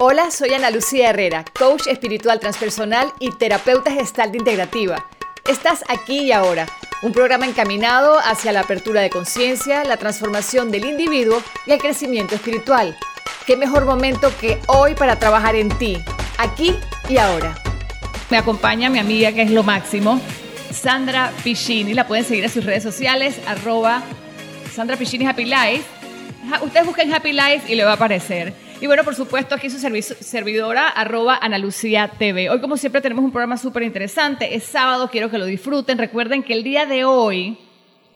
Hola, soy Ana Lucía Herrera, coach espiritual transpersonal y terapeuta gestal integrativa. Estás aquí y ahora, un programa encaminado hacia la apertura de conciencia, la transformación del individuo y el crecimiento espiritual. ¿Qué mejor momento que hoy para trabajar en ti, aquí y ahora? Me acompaña mi amiga que es lo máximo, Sandra Piccini. La pueden seguir en sus redes sociales, arroba Sandra Piccini Happy Life. Ustedes busquen Happy Life y le va a aparecer. Y bueno, por supuesto, aquí su servidora, arroba Ana Lucía TV. Hoy, como siempre, tenemos un programa súper interesante. Es sábado, quiero que lo disfruten. Recuerden que el día de hoy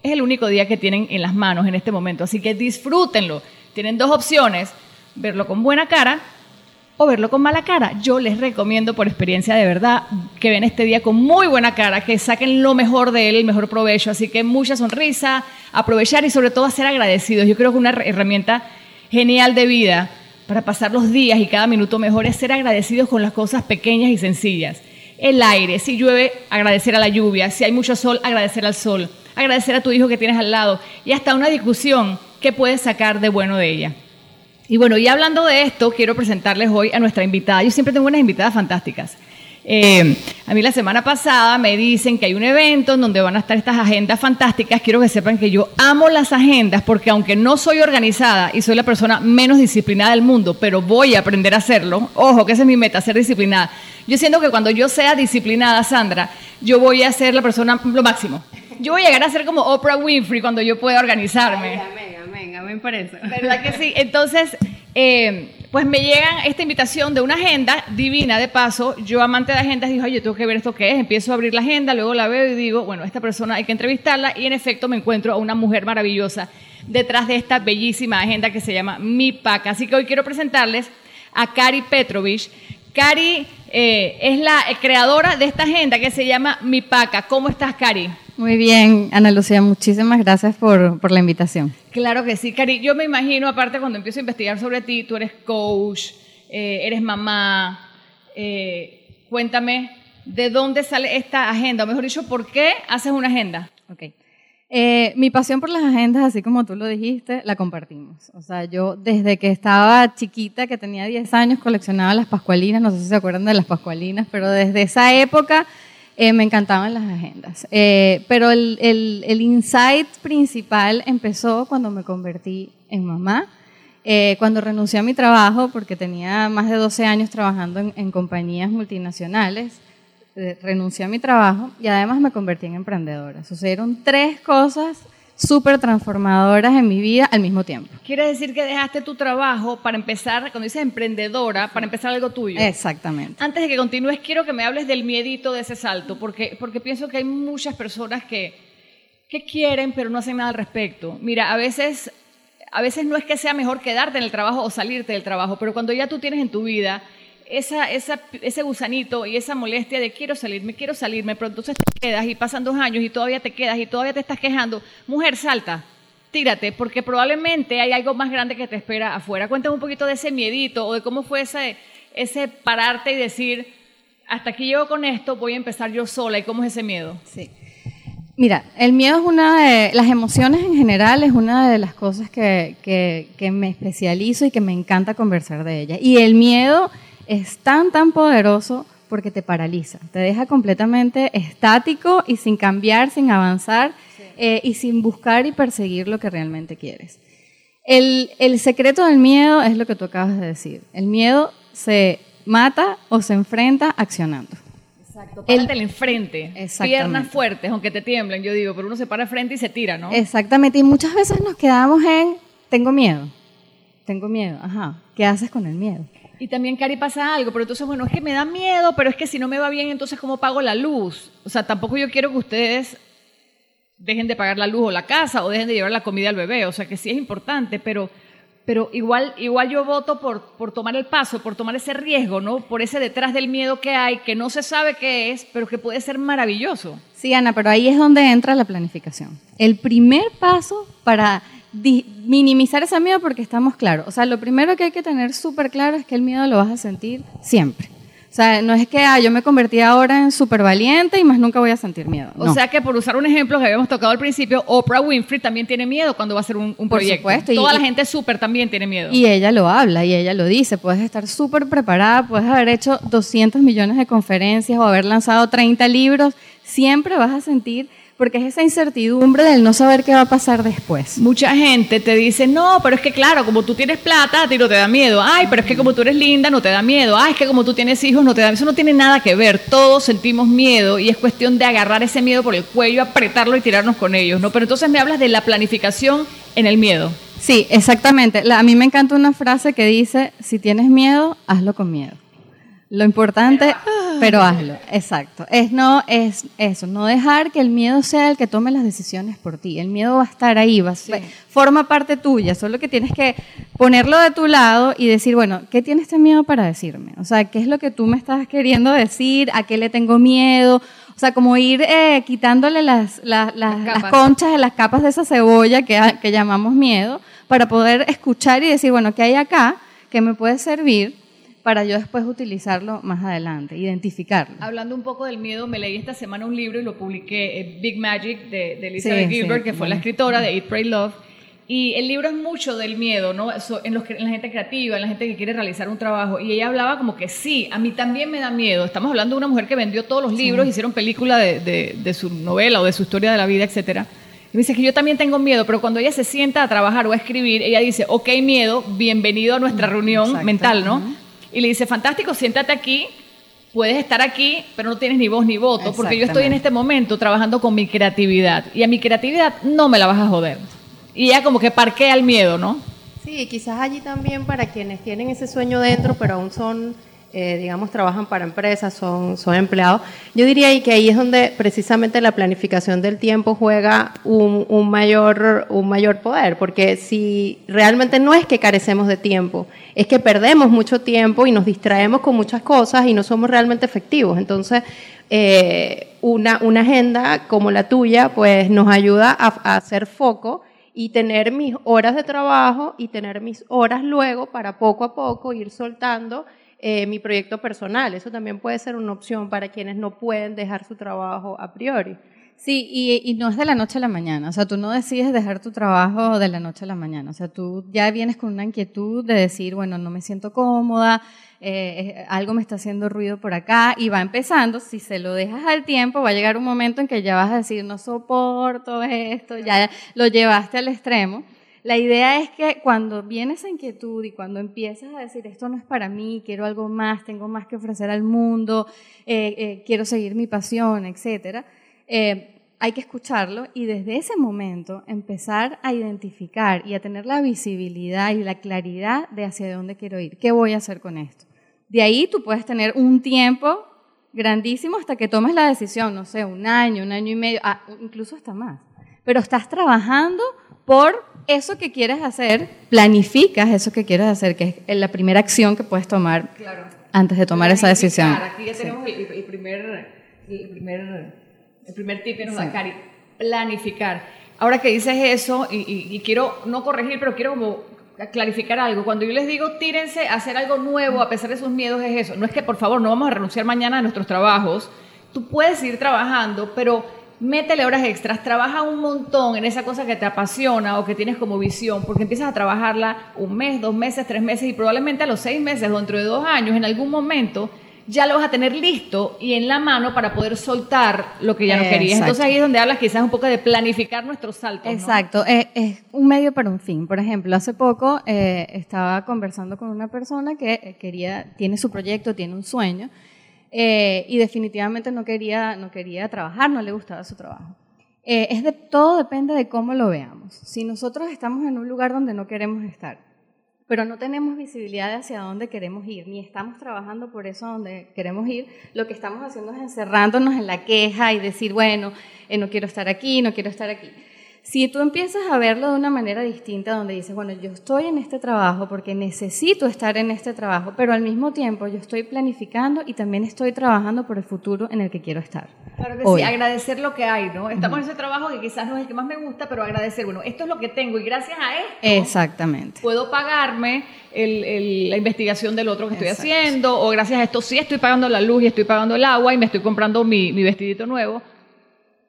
es el único día que tienen en las manos en este momento. Así que disfrútenlo. Tienen dos opciones, verlo con buena cara o verlo con mala cara. Yo les recomiendo por experiencia de verdad que ven este día con muy buena cara, que saquen lo mejor de él, el mejor provecho. Así que mucha sonrisa, aprovechar y sobre todo ser agradecidos. Yo creo que una herramienta genial de vida para pasar los días y cada minuto mejor es ser agradecidos con las cosas pequeñas y sencillas. El aire, si llueve, agradecer a la lluvia, si hay mucho sol, agradecer al sol, agradecer a tu hijo que tienes al lado y hasta una discusión que puedes sacar de bueno de ella. Y bueno, y hablando de esto, quiero presentarles hoy a nuestra invitada. Yo siempre tengo unas invitadas fantásticas. Eh, a mí la semana pasada me dicen que hay un evento en donde van a estar estas agendas fantásticas. Quiero que sepan que yo amo las agendas porque aunque no soy organizada y soy la persona menos disciplinada del mundo, pero voy a aprender a hacerlo. Ojo, que esa es mi meta, ser disciplinada. Yo siento que cuando yo sea disciplinada, Sandra, yo voy a ser la persona lo máximo. Yo voy a llegar a ser como Oprah Winfrey cuando yo pueda organizarme. amén, amén, amén por eso. ¿Verdad que sí? Entonces, eh, pues me llegan esta invitación de una agenda divina, de paso, yo amante de agendas digo, oye, tengo que ver esto qué es, empiezo a abrir la agenda, luego la veo y digo, bueno, esta persona hay que entrevistarla y en efecto me encuentro a una mujer maravillosa detrás de esta bellísima agenda que se llama Mi Paca. Así que hoy quiero presentarles a Cari Petrovich. Cari eh, es la creadora de esta agenda que se llama Mi Paca. ¿Cómo estás, Cari? Muy bien, Ana Lucía, muchísimas gracias por, la invitación. Claro que sí, Cari. Yo me imagino, aparte cuando empiezo a investigar sobre ti, tú eres coach, eh, eres mamá. Eh, cuéntame, ¿de dónde sale esta agenda? O mejor dicho, ¿por qué haces una agenda? Ok. Eh, mi pasión por las agendas, así como tú lo dijiste, la compartimos. O sea, yo desde que estaba chiquita, que tenía 10 años, coleccionaba las pascualinas, no sé si se acuerdan de las pascualinas, pero desde esa época eh, me encantaban las agendas. Eh, pero el, insight principal empezó cuando me convertí en mamá, eh, cuando renuncié a mi trabajo, porque tenía más de 12 años trabajando en, compañías multinacionales. renuncié a mi trabajo y además me convertí en emprendedora. Sucedieron tres cosas súper transformadoras en mi vida al mismo tiempo. Quiere decir que dejaste tu trabajo para empezar, cuando dices emprendedora, para empezar algo tuyo. Exactamente. Antes de que continúes, quiero que me hables del miedito de ese salto, porque, porque pienso que hay muchas personas que, que quieren, pero no hacen nada al respecto. Mira, a veces, a veces no es que sea mejor quedarte en el trabajo o salirte del trabajo, pero cuando ya tú tienes en tu vida esa, ese gusanito y esa molestia de quiero salirme, quiero salirme, pero entonces te quedas y pasan dos años y todavía te quedas y todavía te estás quejando. Mujer, salta, tírate, porque probablemente hay algo más grande que te espera afuera. Cuéntame un poquito de ese miedito o de cómo fue ese, ese pararte y decir, hasta aquí llego con esto, voy a empezar yo sola y cómo es ese miedo. Sí. Mira, el miedo es una de, las emociones en general es una de las cosas que, que, que me especializo y que me encanta conversar de ellas. Y el miedo es tan, tan poderoso porque te paraliza, te deja completamente estático y sin cambiar, sin avanzar eh, y sin buscar y perseguir lo que realmente quieres. El, secreto del miedo es lo que tú acabas de decir. El miedo se mata o se enfrenta accionando. Exacto, párate el enfrente, piernas fuertes, aunque te tiemblen, yo digo, pero uno se para frente y se tira, ¿no? Exactamente, y muchas veces nos quedamos en, tengo miedo, tengo miedo, ajá, ¿qué haces con el miedo? Y también, Cari, pasa algo, pero entonces, bueno, es que me da miedo, pero es que si no me va bien, entonces, ¿cómo pago la luz? O sea, tampoco yo quiero que ustedes dejen de pagar la luz o la casa o dejen de llevar la comida al bebé, o sea, que sí es importante, pero, pero igual, igual yo voto por, por tomar el paso, por tomar ese riesgo, ¿no? Por ese detrás del miedo que hay, que no se sabe qué es, pero que puede ser maravilloso. Sí, Ana, pero ahí es donde entra la planificación. El primer paso para minimizar ese miedo porque estamos claros. O sea, lo primero que hay que tener súper claro es que el miedo lo vas a sentir siempre. O sea, no es que ah, yo me convertí ahora en súper valiente y más nunca voy a sentir miedo. O sea que por usar un ejemplo que habíamos tocado al principio, Oprah Winfrey también tiene miedo cuando va a hacer un, un Por proyecto. supuesto, y- Toda la gente súper también tiene miedo. Y ella lo habla y ella lo dice. Puedes estar súper preparada, puedes haber hecho 200 millones de conferencias o haber lanzado 30 libros. Siempre vas a sentir, porque es esa incertidumbre del no saber qué va a pasar después. Mucha gente te dice, no, pero es que claro, como tú tienes plata, a ti no te da miedo. Ay, pero es que como tú eres linda, no te da miedo. Ay, es que como tú tienes hijos, no te da Eso no tiene nada que ver. Todos sentimos miedo y es cuestión de agarrar ese miedo por el cuello, apretarlo y tirarnos con ellos, ¿no? Pero entonces me hablas de la planificación en el miedo. Sí, exactamente. La- a mí me encanta una frase que dice, si tienes miedo, hazlo con miedo. Lo importante, pero hazlo, exacto. Es no es eso, no dejar que el miedo sea el que tome las decisiones por ti. El miedo va a estar ahí, va, a- forma parte tuya, solo que tienes que ponerlo de tu lado y decir, bueno, ¿qué tiene este miedo para decirme? O sea, ¿qué es lo que tú me estás queriendo decir? ¿A qué le tengo miedo? O sea, como ir eh, quitándole las, las, las- Las conchas de las capas de esa cebolla que, que llamamos miedo para poder escuchar y decir, bueno, ¿qué hay acá que me puede servir para yo después utilizarlo más adelante, identificarlo? Hablando un poco del miedo, me leí esta semana un libro y lo publiqué, eh, Big Magic, de, de Elizabeth Sí, Gilbert, sí, que fue la escritora de Eat, Pray, Love. Y el libro es mucho del miedo, ¿no? En, los, en la gente creativa, en la gente que quiere realizar un trabajo. Y ella hablaba como que sí, a mí también me da miedo. Estamos hablando de una mujer que vendió todos los libros, hicieron película de, de- de su novela o de su historia de la vida, etcétera. Y me dice que yo también tengo miedo, pero cuando ella se sienta a trabajar o a escribir, ella dice, ok, miedo, bienvenido a nuestra reunión exacto. mental, ¿no? Y le dice, fantástico, siéntate aquí, puedes estar aquí, pero no tienes ni voz ni voto, porque yo estoy en este momento trabajando con mi creatividad y a mi creatividad no me la vas a joder. Y ella como que parquea el miedo, ¿no? Sí, quizás allí también para quienes tienen ese sueño dentro, pero aún son, eh, digamos, trabajan para empresas, son, son empleados. Yo diría que ahí es donde precisamente la planificación del tiempo juega un, un mayor, un mayor poder, porque si realmente no es que carecemos de tiempo, es que perdemos mucho tiempo y nos distraemos con muchas cosas y no somos realmente efectivos. Entonces, eh, una, una agenda como la tuya, pues nos ayuda a, a hacer foco y tener mis horas de trabajo y tener mis horas luego para poco a poco ir soltando eh, mi proyecto personal. Eso también puede ser una opción para quienes no pueden dejar su trabajo a priori. Sí, y, no es de la noche a la mañana. O sea, tú no decides dejar tu trabajo de la noche a la mañana. O sea, tú ya vienes con una inquietud de decir, bueno, no me siento cómoda, eh, eh, algo me está haciendo ruido por acá, y va empezando. Si se lo dejas al tiempo, va a llegar un momento en que ya vas a decir, no soporto esto, ya lo llevaste al extremo. La idea es que cuando viene esa inquietud y cuando empiezas a decir, esto no es para mí, quiero algo más, tengo más que ofrecer al mundo, eh, eh, quiero seguir mi pasión, etcétera, eh, hay que escucharlo y desde ese momento empezar a identificar y a tener la visibilidad y la claridad de hacia dónde quiero ir, qué voy a hacer con esto. De ahí tú puedes tener un tiempo grandísimo hasta que tomes la decisión, no sé, un año, un año y medio, ah, incluso hasta más. Pero estás trabajando por eso que quieres hacer, planificas eso que quieres hacer, que es la primera acción que puedes tomar antes de tomar esa decisión. Aquí ya tenemos el, el primer, el primer, el primer tip que nos Sí. da Cari, planificar. Ahora que dices eso, y, y- y quiero no corregir, pero quiero como clarificar algo. Cuando yo les digo tírense a hacer algo nuevo a pesar de sus miedos, es eso. No es que por favor no vamos a renunciar mañana a nuestros trabajos. Tú puedes seguir trabajando, pero métele horas extras, trabaja un montón en esa cosa que te apasiona o que tienes como visión, porque empiezas a trabajarla un mes, dos meses, tres meses y probablemente a los seis meses o dentro de dos años, en algún momento, ya lo vas a tener listo y en la mano para poder soltar lo que ya no querías. Exacto. Entonces ahí es donde hablas quizás un poco de planificar nuestros saltos. ¿no? Exacto, es, es un medio para un fin. Por ejemplo, hace poco eh, estaba conversando con una persona que eh, quería, tiene su proyecto, tiene un sueño, eh, y definitivamente no quería, no quería trabajar, no le gustaba su trabajo. Eh, todo depende de cómo lo veamos. Si nosotros estamos en un lugar donde no queremos estar, pero no tenemos visibilidad de hacia dónde queremos ir, ni estamos trabajando por eso a donde queremos ir, lo que estamos haciendo es encerrándonos en la queja y decir, bueno, eh, no quiero estar aquí, no quiero estar aquí. Si tú empiezas a verlo de una manera distinta, donde dices, bueno, yo estoy en este trabajo porque necesito estar en este trabajo, pero al mismo tiempo yo estoy planificando y también estoy trabajando por el futuro en el que quiero estar. Claro que Hoy. sí, agradecer lo que hay, ¿no? Estamos en ese trabajo que quizás no es el que más me gusta, pero agradecer, bueno, esto es lo que tengo y gracias a esto Exactamente. puedo pagarme el- el- la investigación del otro que estoy Exacto. haciendo, o gracias a esto sí estoy pagando la luz y estoy pagando el agua y me estoy comprando mi, mi vestidito nuevo,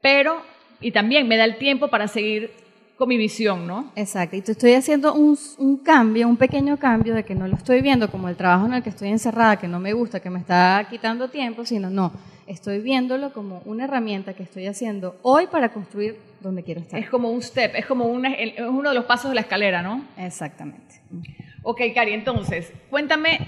pero, y también me da el tiempo para seguir con mi visión, ¿no? Exacto, y te estoy haciendo un, un cambio, un pequeño cambio de que no lo estoy viendo como el trabajo en el que estoy encerrada, que no me gusta, que me está quitando tiempo, sino no, estoy viéndolo como una herramienta que estoy haciendo hoy para construir donde quiero estar. Es como un step, es como una- es uno de los pasos de la escalera, ¿no? Exactamente. Ok, Cari, entonces, cuéntame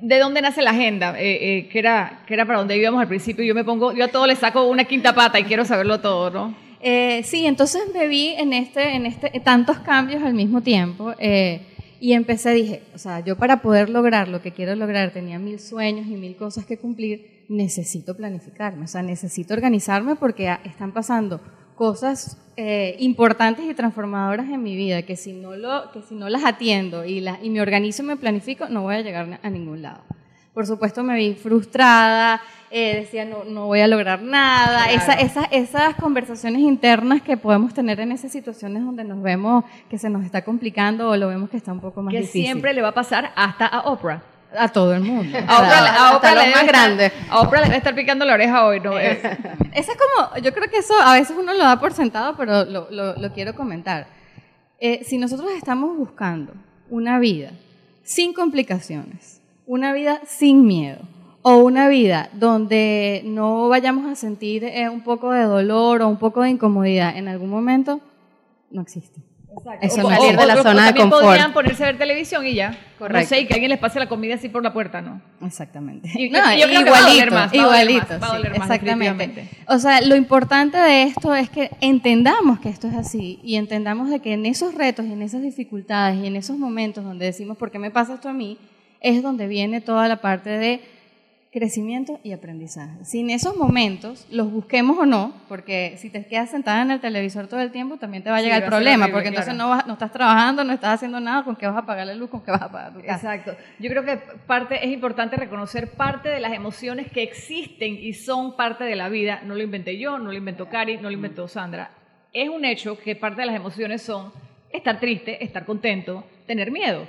de dónde nace la agenda, eh, eh, que, era, que era para donde íbamos al principio. Yo me pongo, yo a todo le saco una quinta pata y quiero saberlo todo, ¿no? Eh, sí, entonces me vi en este, en este, tantos cambios al mismo tiempo eh, y empecé, dije, o sea, yo para poder lograr lo que quiero lograr, tenía mil sueños y mil cosas que cumplir, necesito planificarme, o sea, necesito organizarme porque están pasando cosas eh, importantes y transformadoras en mi vida que si no, lo, que si no las atiendo y, las y me organizo y me planifico, no voy a llegar a ningún lado. Por supuesto me vi frustrada, eh, decía no, no voy a lograr nada, Claro. esa, esa- esas conversaciones internas que podemos tener en esas situaciones donde nos vemos que se nos está complicando o lo vemos que está un poco más Que difícil. siempre le va a pasar hasta a Oprah. A todo el mundo. A Oprah, le- a Oprah le más grandes. a Oprah le debe estar picando la oreja hoy, ¿no? Eh, Esa es como, yo creo que eso a veces uno lo da por sentado, pero lo, lo- lo quiero comentar. Eh, si nosotros estamos buscando una vida sin complicaciones, una vida sin miedo, o una vida donde no vayamos a sentir eh, un poco de dolor o un poco de incomodidad en algún momento, no existe. Eso o- no existe. de la zona de también confort. podrían ponerse a ver televisión y ya. No Correcto. sé, y que alguien les pase la comida así por la puerta, ¿no? Exactamente. Y- y yo creo que va a doler más, va a doler igualito, más, va a sí, doler más, exactamente. O sea, lo importante de esto es que entendamos que esto es así y entendamos de que en esos retos y en esas dificultades y en esos momentos donde decimos, ¿por qué me pasa esto a mí? Es donde viene toda la parte de crecimiento y aprendizaje. Si en esos momentos los busquemos o no, porque si te quedas sentada en el televisor todo el tiempo, también te va a llegar el problema, horrible, porque entonces claro. no, vas- no estás trabajando, no estás haciendo nada, ¿con qué vas a pagar la luz? ¿Con qué vas a pagar tu casa? Exacto. Yo creo que parte es importante reconocer parte de las emociones que existen y son parte de la vida. No lo inventé yo, no lo inventó Cari, no lo inventó Sandra. Es un hecho que parte de las emociones son estar triste, estar contento, tener miedo.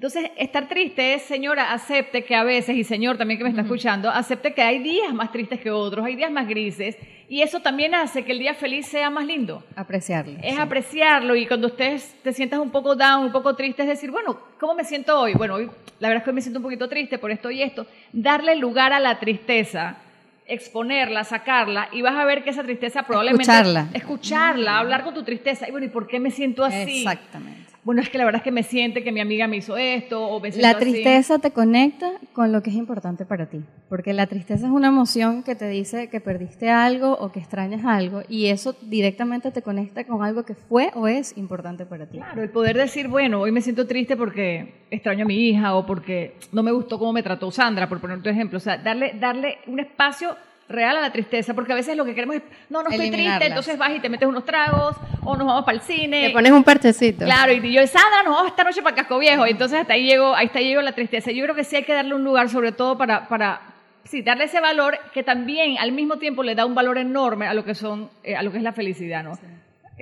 Entonces, estar triste es, señora, acepte que a veces, y señor también que me está escuchando, acepte que hay días más tristes que otros, hay días más grises, y eso también hace que el día feliz sea más lindo Apreciarlo. es sí. apreciarlo y cuando ustedes te sientas un poco down, un poco triste, es decir, bueno, ¿cómo me siento hoy? Bueno, hoy la verdad es que hoy me siento un poquito triste por esto y esto. Darle lugar a la tristeza, exponerla, sacarla y vas a ver que esa tristeza probablemente... Escucharla. Escucharla, hablar con tu tristeza. Y bueno, ¿y por qué me siento así? Exactamente. Bueno, es que la verdad es que me siente que mi amiga me hizo esto o me La así. tristeza te conecta con lo que es importante para ti, porque la tristeza es una emoción que te dice que perdiste algo o que extrañas algo y eso directamente te conecta con algo que fue o es importante para ti. Claro, el poder decir, bueno, hoy me siento triste porque extraño a mi hija o porque no me gustó cómo me trató Sandra, por poner tu ejemplo. O sea, darle, darle un espacio real a la tristeza, porque a veces lo que queremos es, no, no estoy triste, entonces vas y te metes unos tragos o nos vamos para el cine. Le pones un parchecito. Claro, y yo, Sandra, nos vamos esta noche para Casco Viejo. Y entonces hasta ahí llegó, ahí está llegó la tristeza. Yo creo que sí hay que darle un lugar, sobre todo para, para sí, darle ese valor que también al mismo tiempo le da un valor enorme a lo que son, eh, a lo que es la felicidad, ¿no?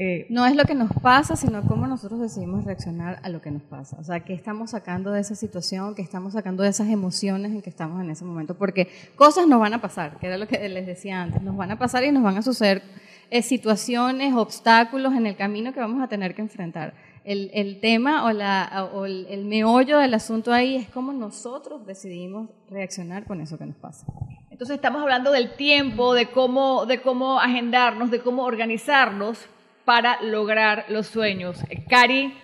Eh, No es lo que nos pasa, sino cómo nosotros decidimos reaccionar a lo que nos pasa. O sea, qué estamos sacando de esa situación, qué estamos sacando de esas emociones en que estamos en ese momento. Porque cosas nos van a pasar, que era lo que les decía antes, nos van a pasar y nos van a suceder eh, situaciones, obstáculos en el camino que vamos a tener que enfrentar. El, el tema o, la, o el, el meollo del asunto ahí es cómo nosotros decidimos reaccionar con eso que nos pasa. Entonces estamos hablando del tiempo, de cómo, de cómo agendarnos, de cómo organizarnos para lograr los sueños. Eh, Cari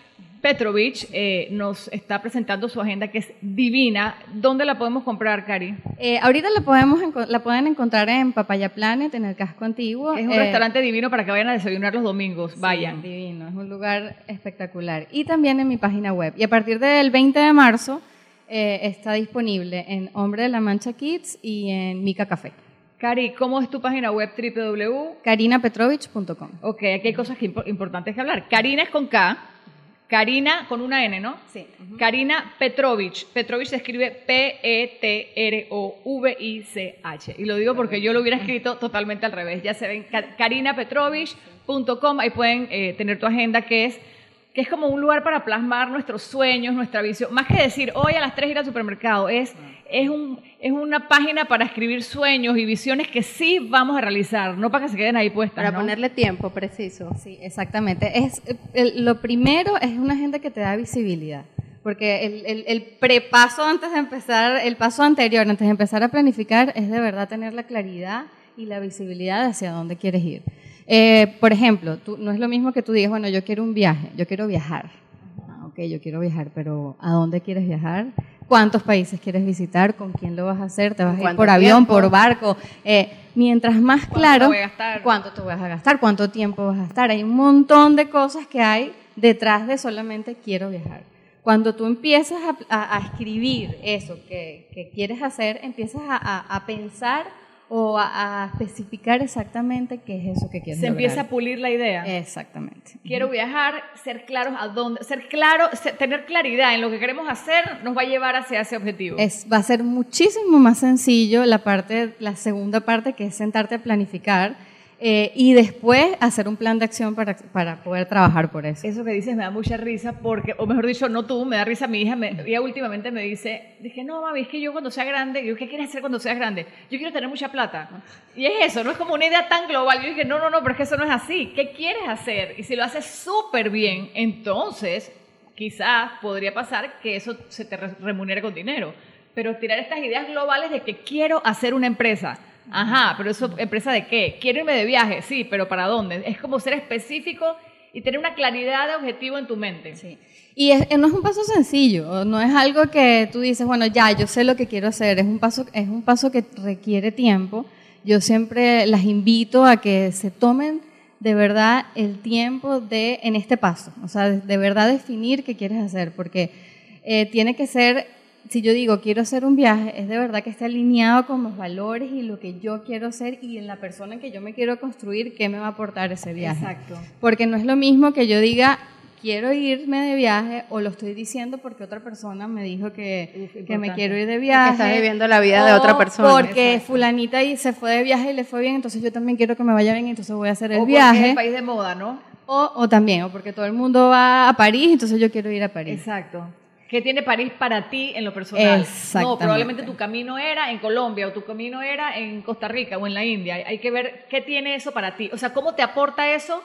Petrovich eh, nos está presentando su agenda que es divina. ¿Dónde la podemos comprar, Cari? Eh, ahorita la, podemos, la pueden encontrar en Papaya Planet, en el casco antiguo. Es un Eh, restaurante divino para que vayan a desayunar los domingos. Sí, Vayan. divino, es un lugar espectacular. Y también en mi página web. Y a partir del 20 de marzo eh, está disponible en Hombre de la Mancha Kids y en Mica Café. Cari, ¿cómo es tu página web www? carinapetrovich.com. Ok, aquí hay cosas que impo- importantes que hablar. Karina es con K, Karina con una N, ¿no? Sí. Karina Petrovich. Petrovich se escribe P-E-T-R-O-V-I-C-H. Y lo digo porque yo lo hubiera escrito totalmente al revés. Ya se ven, Ka- karinapetrovich.com. Ahí pueden eh, tener tu agenda, que es, que es como un lugar para plasmar nuestros sueños, nuestra visión. Más que decir, hoy a las 3 ir al supermercado, es, es, un, es una página para escribir sueños y visiones que sí vamos a realizar, no para que se queden ahí puestas. Para ¿no? ponerle tiempo preciso. Sí, exactamente. Es, el- lo primero es una agenda que te da visibilidad. Porque el, el, el prepaso antes de empezar, el paso anterior, antes de empezar a planificar, es de verdad tener la claridad y la visibilidad de hacia dónde quieres ir. Eh, por ejemplo, tú, no es lo mismo que tú digas, bueno, yo quiero un viaje, yo quiero viajar. Ah, ok, yo quiero viajar, pero ¿a dónde quieres viajar? ¿Cuántos países quieres visitar? ¿Con quién lo vas a hacer? ¿Te vas a ir ¿Cuánto por avión, tiempo? por barco? Eh, mientras más ¿Cuánto claro, voy a gastar? cuánto te vas a gastar, cuánto tiempo vas a estar. Hay un montón de cosas que hay detrás de solamente quiero viajar. Cuando tú empiezas a, a- a escribir eso que, que quieres hacer, empiezas a- a pensar o a, a especificar exactamente qué es eso que quieres Se empieza a pulir la idea. Exactamente. Quiero viajar, ser claros a dónde, ser claro, ser- tener claridad en lo que queremos hacer nos va a llevar hacia ese objetivo. Es, va a ser muchísimo más sencillo la parte, la segunda parte que es sentarte a planificar eh, y después hacer un plan de acción para, para poder trabajar por eso. Eso que dices me da mucha risa porque, o mejor dicho, no tú, me da risa mi hija. Me, ella últimamente me dice, dije, no, mami, es que yo cuando sea grande, yo, ¿qué quieres hacer cuando seas grande? Yo quiero tener mucha plata. Y es eso, no es como una idea tan global. Yo dije, no, no, no, pero es que eso no es así. ¿Qué quieres hacer? Y si lo haces súper bien, entonces quizás podría pasar que eso se te re- remunere con dinero. Pero tirar estas ideas globales de que quiero hacer una empresa. Ajá, pero eso, ¿empresa de qué? Quiero irme de viaje, sí, pero ¿para dónde? Es como ser específico y tener una claridad de objetivo en tu mente. Sí. Y es- no es un paso sencillo, no es algo que tú dices, bueno, ya, yo sé lo que quiero hacer, es un paso, es un paso que requiere tiempo. Yo siempre las invito a que se tomen de verdad el tiempo de, en este paso, o sea, de, de verdad definir qué quieres hacer, porque eh, tiene que ser, si yo digo quiero hacer un viaje, es de verdad que esté alineado con los valores y lo que yo quiero hacer y en la persona que yo me quiero construir, qué me va a aportar ese viaje. Exacto. Porque no es lo mismo que yo diga, quiero irme de viaje, o lo estoy diciendo porque otra persona me dijo que, Uf, que me quiero ir de viaje. estás viviendo la vida de otra persona. Porque Exacto. fulanita y se fue de viaje y le fue bien, entonces yo también quiero que me vaya bien, entonces voy a hacer el o porque es viaje. el país de moda, ¿no? O, o también, o porque todo el mundo va a París, entonces yo quiero ir a París. Exacto. ¿Qué tiene París para ti en lo personal? Exactamente. No, probablemente tu camino era en Colombia o tu camino era en Costa Rica o en la India. Hay que ver qué tiene eso para ti. O sea, cómo te aporta eso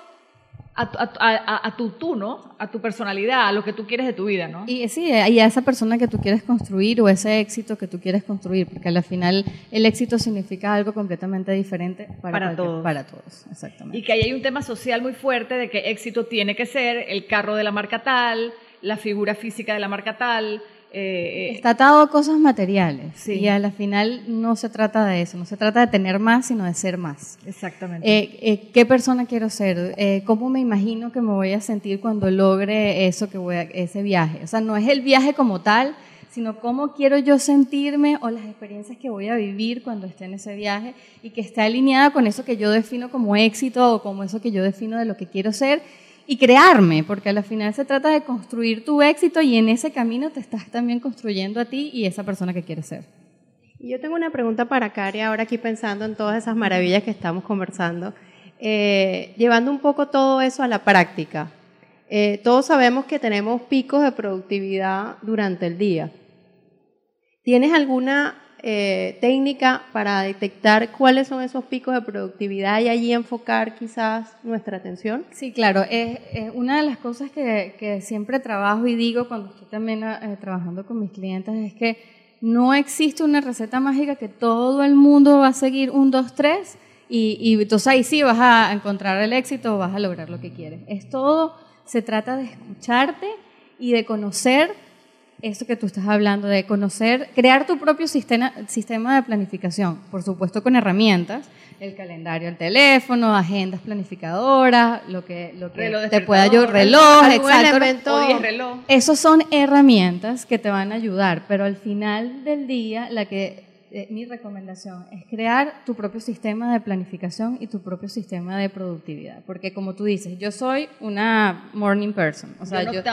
a, tu- a, a- a tu tú, ¿no? A tu personalidad, a lo que tú quieres de tu vida, ¿no? Y sí, y a esa persona que tú quieres construir o ese éxito que tú quieres construir, porque al final el éxito significa algo completamente diferente para, Para todos. Para todos, exactamente. Y que ahí hay un tema social muy fuerte de que éxito tiene que ser el carro de la marca tal, la figura física de la marca tal. eh, eh, Está atado a cosas materiales Sí. y a la final no se trata de eso, no se trata de tener más, sino de ser más. exactamente. Eh, eh, ¿Qué persona quiero ser? ¿Cómo me imagino que me voy a sentir cuando logre eso que voy a- ese viaje? O sea, no es el viaje como tal, sino cómo quiero yo sentirme o las experiencias que voy a vivir cuando esté en ese viaje y que esté alineada con eso que yo defino como éxito o como eso que yo defino de lo que quiero ser y crearme, porque al final se trata de construir tu éxito y en ese camino te estás también construyendo a ti y esa persona que quieres ser. Yo tengo una pregunta para Cari, ahora aquí pensando en todas esas maravillas que estamos conversando, Eh, llevando un poco todo eso a la práctica. Eh, todos sabemos que tenemos picos de productividad durante el día. ¿Tienes alguna eh, técnica para detectar cuáles son esos picos de productividad y allí enfocar quizás nuestra atención? Sí, claro. Es, una de las cosas que, que siempre trabajo y digo cuando estoy también eh, trabajando con mis clientes es que no existe una receta mágica que todo el mundo va a seguir un, dos, tres y, y entonces ahí sí vas a encontrar el éxito o vas a lograr lo que quieres. Es todo, se trata de escucharte y de conocer eso que tú estás hablando, de conocer, crear tu propio sistema, sistema de planificación, por supuesto con herramientas, el calendario, el teléfono, agendas planificadoras, lo que, lo que Reloj te pueda yo, reloj, exacto. elemento- o 10 reloj. Esos son herramientas que te van a ayudar, pero al final del día la que eh, mi recomendación es crear tu propio sistema de planificación y tu propio sistema de productividad. Porque como tú dices, yo soy una morning person. O sea, Yo yo.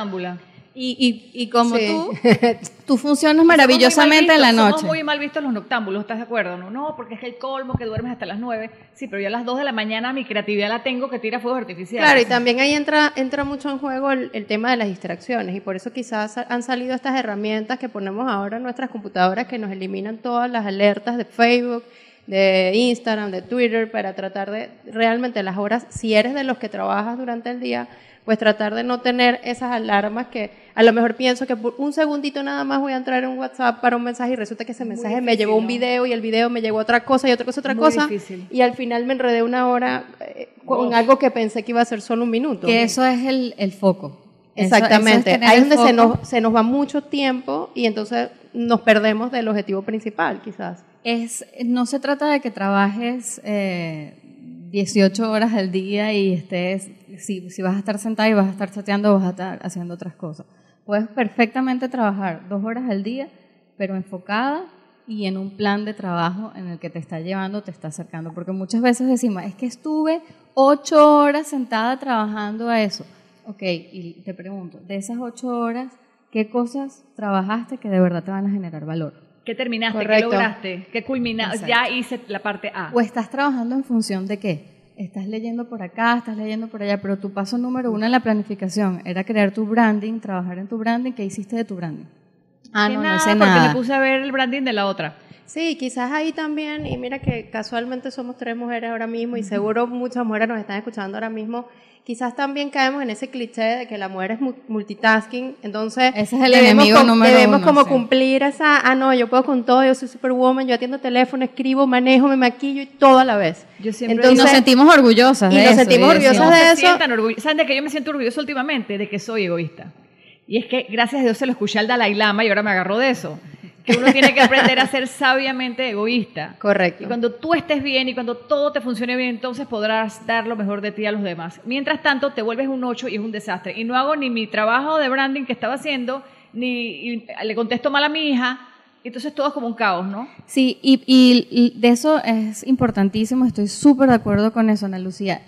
Y, y, y como Sí. tú, tú funcionas maravillosamente en la Somos noche. muy mal vistos los noctámbulos, ¿estás de acuerdo? No, no, porque es el colmo que duermes hasta las 9. Sí, pero yo a las 2 de la mañana mi creatividad la tengo que tira fuegos artificiales. Claro, y también ahí entra, entra mucho en juego el, el tema de las distracciones y por eso quizás han salido estas herramientas que ponemos ahora en nuestras computadoras que nos eliminan todas las alertas de Facebook, de Instagram, de Twitter, para tratar de realmente las horas, si eres de los que trabajas durante el día, pues tratar de no tener esas alarmas que a lo mejor pienso que por un segundito nada más voy a entrar en WhatsApp para un mensaje y resulta que ese mensaje me llevó un video y el video me llegó otra cosa y otra cosa otra Muy cosa difícil. y al final me enredé una hora eh, con algo que pensé que iba a ser solo un minuto. Que eso es el, el foco. Exactamente. eso es Ahí es donde se nos, se nos va mucho tiempo y entonces nos perdemos del objetivo principal, quizás. Es, no se trata de que trabajes eh, 18 horas al día y estés, si, si vas a estar sentada y vas a estar chateando, vas a estar haciendo otras cosas. Puedes perfectamente trabajar dos horas al día, pero enfocada y en un plan de trabajo en el que te está llevando, te está acercando. Porque muchas veces decimos, es que estuve ocho horas sentada trabajando a eso. Ok, y te pregunto, de esas ocho horas, ¿qué cosas trabajaste que de verdad te van a generar valor? ¿Qué terminaste? ¿Qué Correcto. lograste? ¿Qué culminaste? Ya hice la parte A. ¿O estás trabajando en función de qué? Estás leyendo por acá, estás leyendo por allá, pero tu paso número uno en la planificación era crear tu branding, trabajar en tu branding. ¿Qué hiciste de tu branding? Ah, Que no, no nada, hice porque nada. me puse a ver el branding de la otra. Sí, quizás ahí también, y mira que casualmente somos tres mujeres ahora mismo y seguro muchas mujeres nos están escuchando ahora mismo, quizás también caemos en ese cliché de que la mujer es mu- multitasking, entonces Ese es el debemos, enemigo com- número debemos uno, como sí. cumplir esa, ah no, yo puedo con todo, yo soy superwoman, yo atiendo teléfono, escribo, manejo, me maquillo y todo a la vez. Yo siempre y nos Entonces- sentimos orgullosas y de nos eso, sentimos y orgullosas de eso. ¿Saben de que yo me siento orgullosa últimamente? De que soy egoísta. Y es que gracias a Dios se lo escuché al Dalai Lama y ahora me agarró de eso. Que uno tiene que aprender a ser sabiamente egoísta. Correcto. Y cuando tú estés bien y cuando todo te funcione bien, entonces podrás dar lo mejor de ti a los demás. Mientras tanto, te vuelves un 8 y es un desastre. Y no hago ni mi trabajo de branding que estaba haciendo, ni le contesto mal a mi hija. Entonces todo es como un caos, ¿no? Sí, y, y- y de eso es importantísimo, estoy súper de acuerdo con eso, Ana Lucía.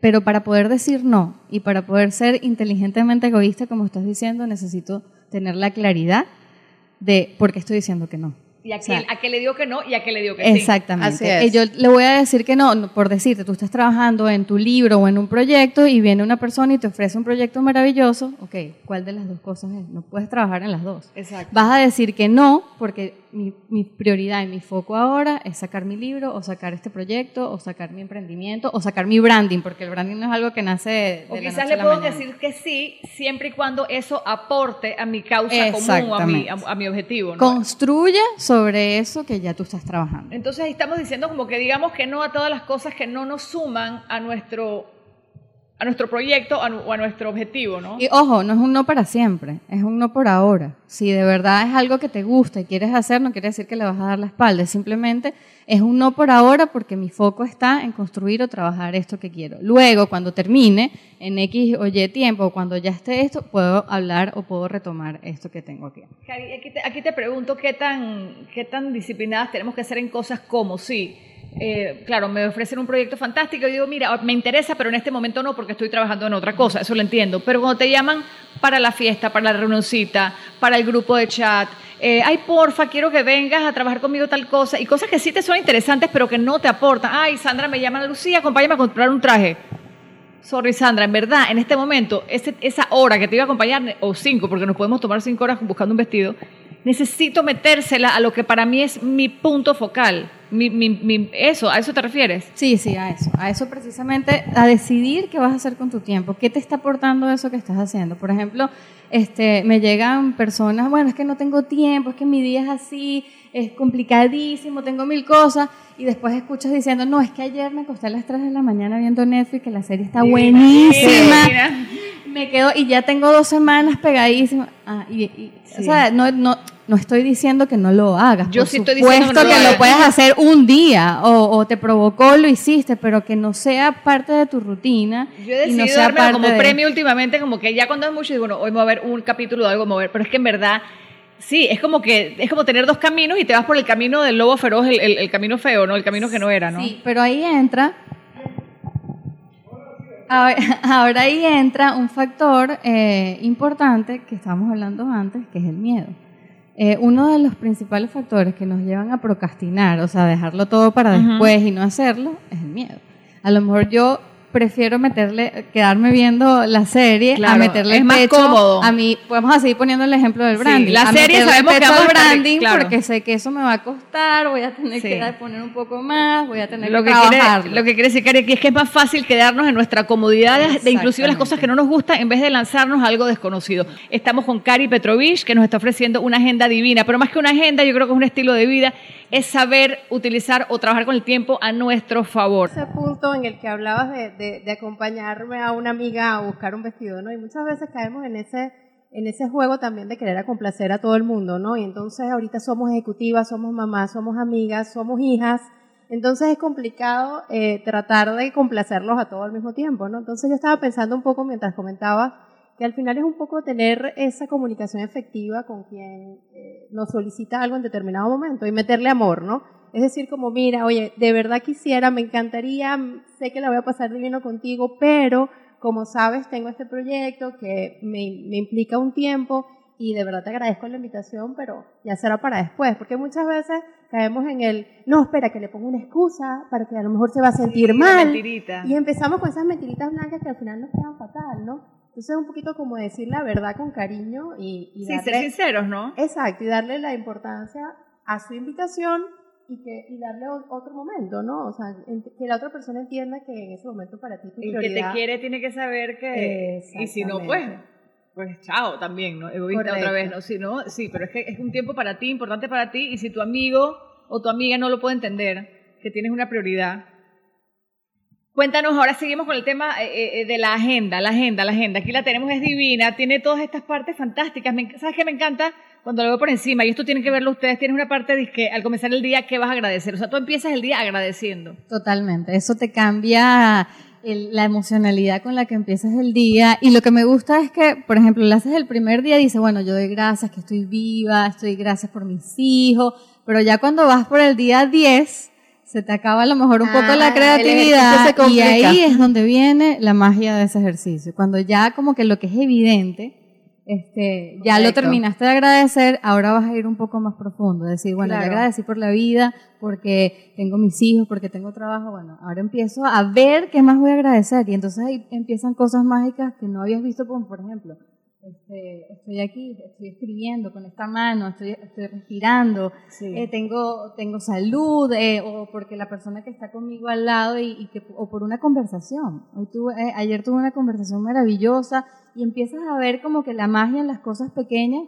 Pero para poder decir no y para poder ser inteligentemente egoísta, como estás diciendo, necesito tener la claridad de por qué estoy diciendo que no. Y a, O sea, que, a que le digo que no y a que le digo que sí. Exactamente. Así es. Eh, Yo le voy a decir que no, por decirte, tú estás trabajando en tu libro o en un proyecto y viene una persona y te ofrece un proyecto maravilloso, ok, ¿cuál de las dos cosas es? No puedes trabajar en las dos. Exacto. Vas a decir que no, porque mi, mi prioridad y mi foco ahora es sacar mi libro o sacar este proyecto o sacar mi emprendimiento o sacar mi branding, porque el branding no es algo que nace de, de O la quizás noche le puedo decir que sí, siempre y cuando eso aporte a mi causa común, a mi, Exactamente. a, a mi objetivo. ¿no? Construye sobre eso que ya tú estás trabajando. Entonces estamos diciendo como que digamos que no a todas las cosas que no nos suman a nuestro, a nuestro proyecto a o a nuestro objetivo, ¿no? Y ojo, no es un no para siempre, es un no por ahora. Si de verdad es algo que te gusta y quieres hacer, no quiere decir que le vas a dar la espalda, es simplemente es un no por ahora porque mi foco está en construir o trabajar esto que quiero. Luego, cuando termine, en X o Y tiempo, cuando ya esté esto, puedo hablar o puedo retomar esto que tengo aquí. Cari, aquí te, aquí te pregunto qué tan, qué tan disciplinadas tenemos que ser en cosas como, sí, eh, claro, me ofrecen un proyecto fantástico y digo, mira, me interesa, pero en este momento no porque estoy trabajando en otra cosa, eso lo entiendo. Pero cuando te llaman para la fiesta, para la reunioncita, para el grupo de chat, eh, ay, porfa, quiero que vengas a trabajar conmigo tal cosa, y cosas que sí te son interesantes, pero que no te aportan. Ay, Sandra, me llama Lucía, acompáñame a comprar un traje. Sorry, Sandra, en verdad, en este momento, ese- esa hora que te iba a acompañar, o cinco, porque nos podemos tomar cinco horas buscando un vestido, necesito metérsela a lo que para mí es mi punto focal. Mi, mi- mi- eso, ¿a eso te refieres? Sí, sí, a eso. A eso precisamente, a decidir qué vas a hacer con tu tiempo. ¿Qué te está aportando eso que estás haciendo? Por ejemplo, este, me llegan personas, bueno, es que no tengo tiempo, es que mi día es así, es complicadísimo, tengo mil cosas, y después escuchas diciendo, no, es que ayer me acosté a las 3 de la mañana viendo Netflix, que la serie está buenísima. Divina. Me quedo, y ya tengo dos semanas pegadísima. Ah, y, y- O sea, no, no, no estoy diciendo que no lo hagas. Yo por sí estoy diciendo que no lo que lo puedes hacer un día o, o te provocó, lo hiciste, pero que no sea parte de tu rutina. Yo he y no sea dármelo parte como de- premio últimamente, como que ya cuando es mucho, digo, bueno, hoy me voy a ver un capítulo de algo, me voy a ver, pero es que en verdad Sí, es como que es como tener dos caminos y te vas por el camino del lobo feroz, el, el- el camino feo, ¿no? El camino que no era, ¿no? Sí, pero ahí entra. Ahora, ahora ahí entra un factor eh, importante que estábamos hablando antes, que es el miedo. Eh, uno de los principales factores que nos llevan a procrastinar, o sea, dejarlo todo para después y no hacerlo, es el miedo. A lo mejor yo prefiero meterle, quedarme viendo la serie Claro, a meterle es más pecho cómodo. a mí. Vamos a seguir poniendo el ejemplo del Sí, branding. la a serie sabemos que al branding claro. porque sé que eso me va a costar, voy a tener Sí. que poner un poco más, voy a tener Lo que, que, quiere, lo que quiere decir, Cari, aquí es que es más fácil quedarnos en nuestra comodidad de inclusive las cosas que no nos gustan en vez de lanzarnos a algo desconocido. Estamos con Cari Petrovich, que nos está ofreciendo una agenda divina, pero más que una agenda, yo creo que es un estilo de vida, es saber utilizar o trabajar con el tiempo a nuestro favor. ese punto en el que hablabas de, de- de acompañarme a una amiga a buscar un vestido, ¿no? Y muchas veces caemos en ese, en ese juego también de querer complacer a todo el mundo, ¿no? Y entonces ahorita somos ejecutivas, somos mamás, somos amigas, somos hijas, entonces es complicado eh, tratar de complacerlos a todos al mismo tiempo, ¿no? Entonces yo estaba pensando un poco mientras comentaba que al final es un poco tener esa comunicación efectiva con quien nos solicita algo en determinado momento y meterle amor, ¿no? Es decir, como, mira, oye, de verdad quisiera, me encantaría, sé que la voy a pasar divino contigo, pero como sabes, tengo este proyecto que me, me implica un tiempo y de verdad te agradezco la invitación, pero ya será para después, porque muchas veces caemos en el, no, espera, que le pongo una excusa para que a lo mejor se va a sentir Sí, mal. mentirita. Y empezamos con esas mentiritas blancas que al final nos quedan fatal, ¿no? Entonces es un poquito como decir la verdad con cariño y, y Sí, ser darle, sinceros, ¿no? exacto, y darle la importancia a su invitación y, que, y darle otro momento, ¿no? O sea, que la otra persona entienda que en ese momento para ti tu El que te quiere tiene que saber que... Y si no, pues, pues chao también, ¿no? Egoísta otra Correcto. vez, ¿no? Si no, sí, pero es que es un tiempo para ti, importante para ti, y si tu amigo o tu amiga no lo puede entender, que tienes una prioridad. Cuéntanos, ahora seguimos con el tema eh, eh, de la agenda, la agenda, la agenda. Aquí la tenemos, es divina, tiene todas estas partes fantásticas. Me ¿Sabes qué me encanta? Cuando lo veo por encima, y esto tienen que verlo ustedes, tienes una parte de que al comenzar el día, ¿qué vas a agradecer? O sea, tú empiezas el día agradeciendo. Totalmente, eso te cambia el- la emocionalidad con la que empiezas el día y lo que me gusta es que, por ejemplo, lo haces el primer día dices, bueno, yo doy gracias que estoy viva, estoy gracias por mis hijos, pero ya cuando vas por el día 10, se te acaba a lo mejor un poco Ah, la el creatividad y ahí es donde viene la magia de ese ejercicio, cuando ya como que lo que es evidente, este, ya lo terminaste de agradecer, ahora vas a ir un poco más profundo, decir, bueno, Claro. agradecí por la vida, porque tengo mis hijos, porque tengo trabajo, bueno, ahora empiezo a ver qué más voy a agradecer y entonces ahí empiezan cosas mágicas que no habías visto, como por ejemplo, este, estoy aquí, estoy escribiendo con esta mano, estoy, estoy respirando, eh, tengo, tengo salud, eh, o porque la persona que está conmigo al lado y, y que, o por una conversación. Hoy tuve, eh, ayer tuve una conversación maravillosa y empiezas a ver como que la magia en las cosas pequeñas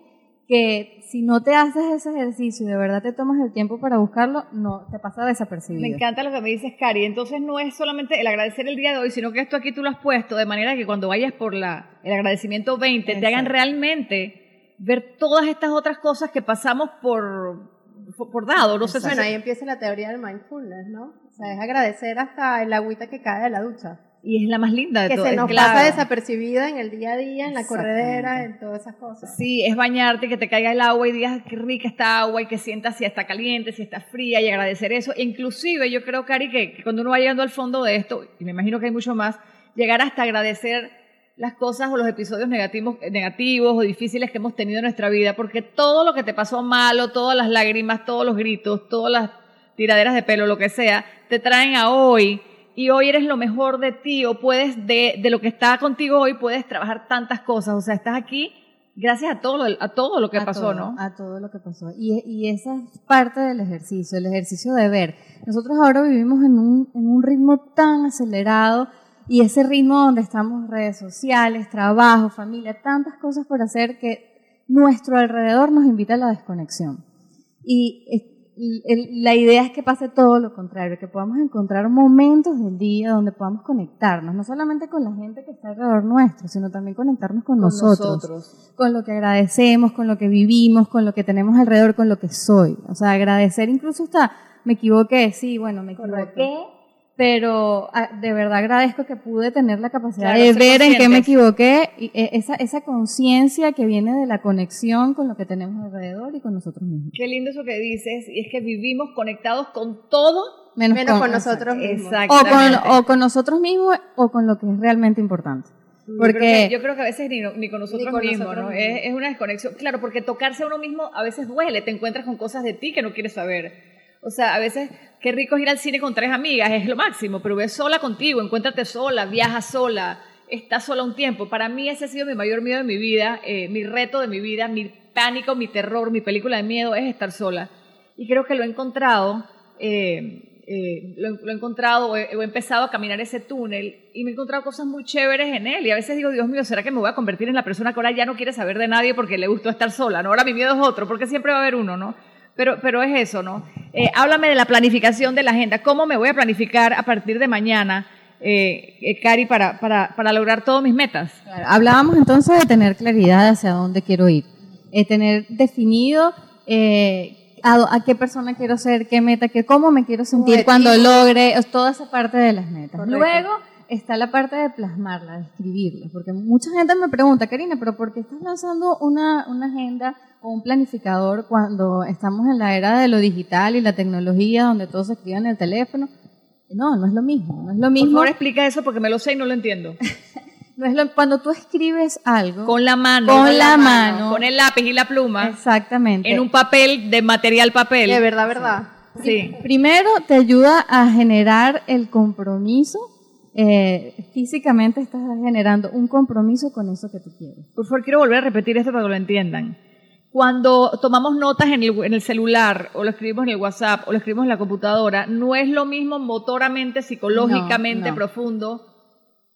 que si no te haces ese ejercicio y de verdad te tomas el tiempo para buscarlo, no te pasa desapercibido. Me encanta lo que me dices, Cari. Entonces no es solamente el agradecer el día de hoy, sino que esto aquí tú lo has puesto de manera que cuando vayas por la, el agradecimiento 20 te hagan realmente ver todas estas otras cosas que pasamos por, por, por dado. No sé si Bueno, ahí empieza la teoría del mindfulness, ¿no? O sea, es agradecer hasta el agüita que cae de la ducha. Y es la más linda de Que todas. se nos claro. pasa desapercibida en el día a día, en la corredera, en todas esas cosas. Sí, es bañarte, que te caiga el agua y digas qué rica está agua y que sientas si está caliente, si está fría y agradecer eso. Inclusive yo creo, Cari, que, que cuando uno va llegando al fondo de esto, y me imagino que hay mucho más, llegar hasta agradecer las cosas o los episodios negativos, negativos o difíciles que hemos tenido en nuestra vida, porque todo lo que te pasó malo, todas las lágrimas, todos los gritos, todas las tiraderas de pelo, lo que sea, te traen a hoy y hoy eres lo mejor de ti o puedes, de, de lo que está contigo hoy, puedes trabajar tantas cosas. O sea, estás aquí gracias a todo, lo- a todo lo que a pasó, todo, ¿no? A todo lo que pasó. Y, y esa es parte del ejercicio, el ejercicio de ver. Nosotros ahora vivimos en un, en un ritmo tan acelerado y ese ritmo donde estamos redes sociales, trabajo, familia, tantas cosas por hacer que nuestro alrededor nos invita a la desconexión. Y el- la idea es que pase todo lo contrario, que podamos encontrar momentos del día donde podamos conectarnos, no solamente con la gente que está alrededor nuestro, sino también conectarnos con, Con nosotros con lo que agradecemos, con lo que vivimos, con lo que tenemos alrededor, con lo que soy. O sea, agradecer incluso hasta, me equivoqué, sí, bueno, me Correcto. equivoqué, pero ah, de verdad agradezco que pude tener la capacidad Claro, de ver en qué me equivoqué, y eh, esa, esa conciencia que viene de la conexión con lo que tenemos alrededor y con nosotros mismos. Qué lindo eso que dices, y es que vivimos conectados con todo. Menos, Menos con nosotros mismos. O con, o con nosotros mismos o con lo que es realmente importante. Yo creo, que, Porque yo creo que a veces ni, ni con nosotros Ni con mismos, nosotros ¿no? mismos. Es, es una desconexión. Claro, porque tocarse a uno mismo a veces duele, te encuentras con cosas de ti que no quieres saber. O sea, a veces, qué rico ir al cine con tres amigas, es lo máximo, pero ves sola contigo, encuéntrate sola, viaja sola, estás sola un tiempo. Para mí ese ha sido mi mayor miedo de mi vida, eh, mi reto de mi vida, mi pánico, mi terror, mi película de miedo es estar sola. Y creo que lo he encontrado, eh, eh, lo, he encontrado, he, he empezado a caminar ese túnel y me he encontrado cosas muy chéveres en él. Y a veces digo, Dios mío, ¿será que me voy a convertir en la persona que ahora ya no quiere saber de nadie porque le gustó estar sola? ¿no? Ahora mi miedo es otro, porque siempre va a haber uno, ¿no? Pero, pero es eso, ¿no? Eh, háblame de la planificación de la agenda. ¿Cómo me voy a planificar a partir de mañana, eh, eh, Cari, para, para, para lograr todas mis metas? Claro, hablábamos entonces de tener claridad hacia dónde quiero ir, eh, tener definido eh, a, a qué persona quiero ser, qué meta, qué, cómo me quiero sentir cuando logre, toda esa parte de las metas. Correcto. Luego está la parte de plasmarla, de escribirla, porque mucha gente me pregunta, Karina, pero ¿por qué estás lanzando una, una agenda un planificador cuando estamos en la era de lo digital y la tecnología, donde todo se escribe en el teléfono? No, no es lo mismo, no es lo Por mismo. favor, explica eso porque me lo sé y no lo entiendo. No es lo- cuando tú escribes algo Con la mano. Con la mano. Con el lápiz y la pluma. Exactamente. En un papel de material papel. De verdad, verdad. Sí. Primero te ayuda a generar el compromiso. eh, físicamente estás generando un compromiso con eso que tú quieres. Por favor, quiero volver a repetir esto para que lo entiendan. Cuando tomamos notas en el, en el celular, o lo escribimos en el WhatsApp, o lo escribimos en la computadora, no es lo mismo motoramente, psicológicamente No, no. profundo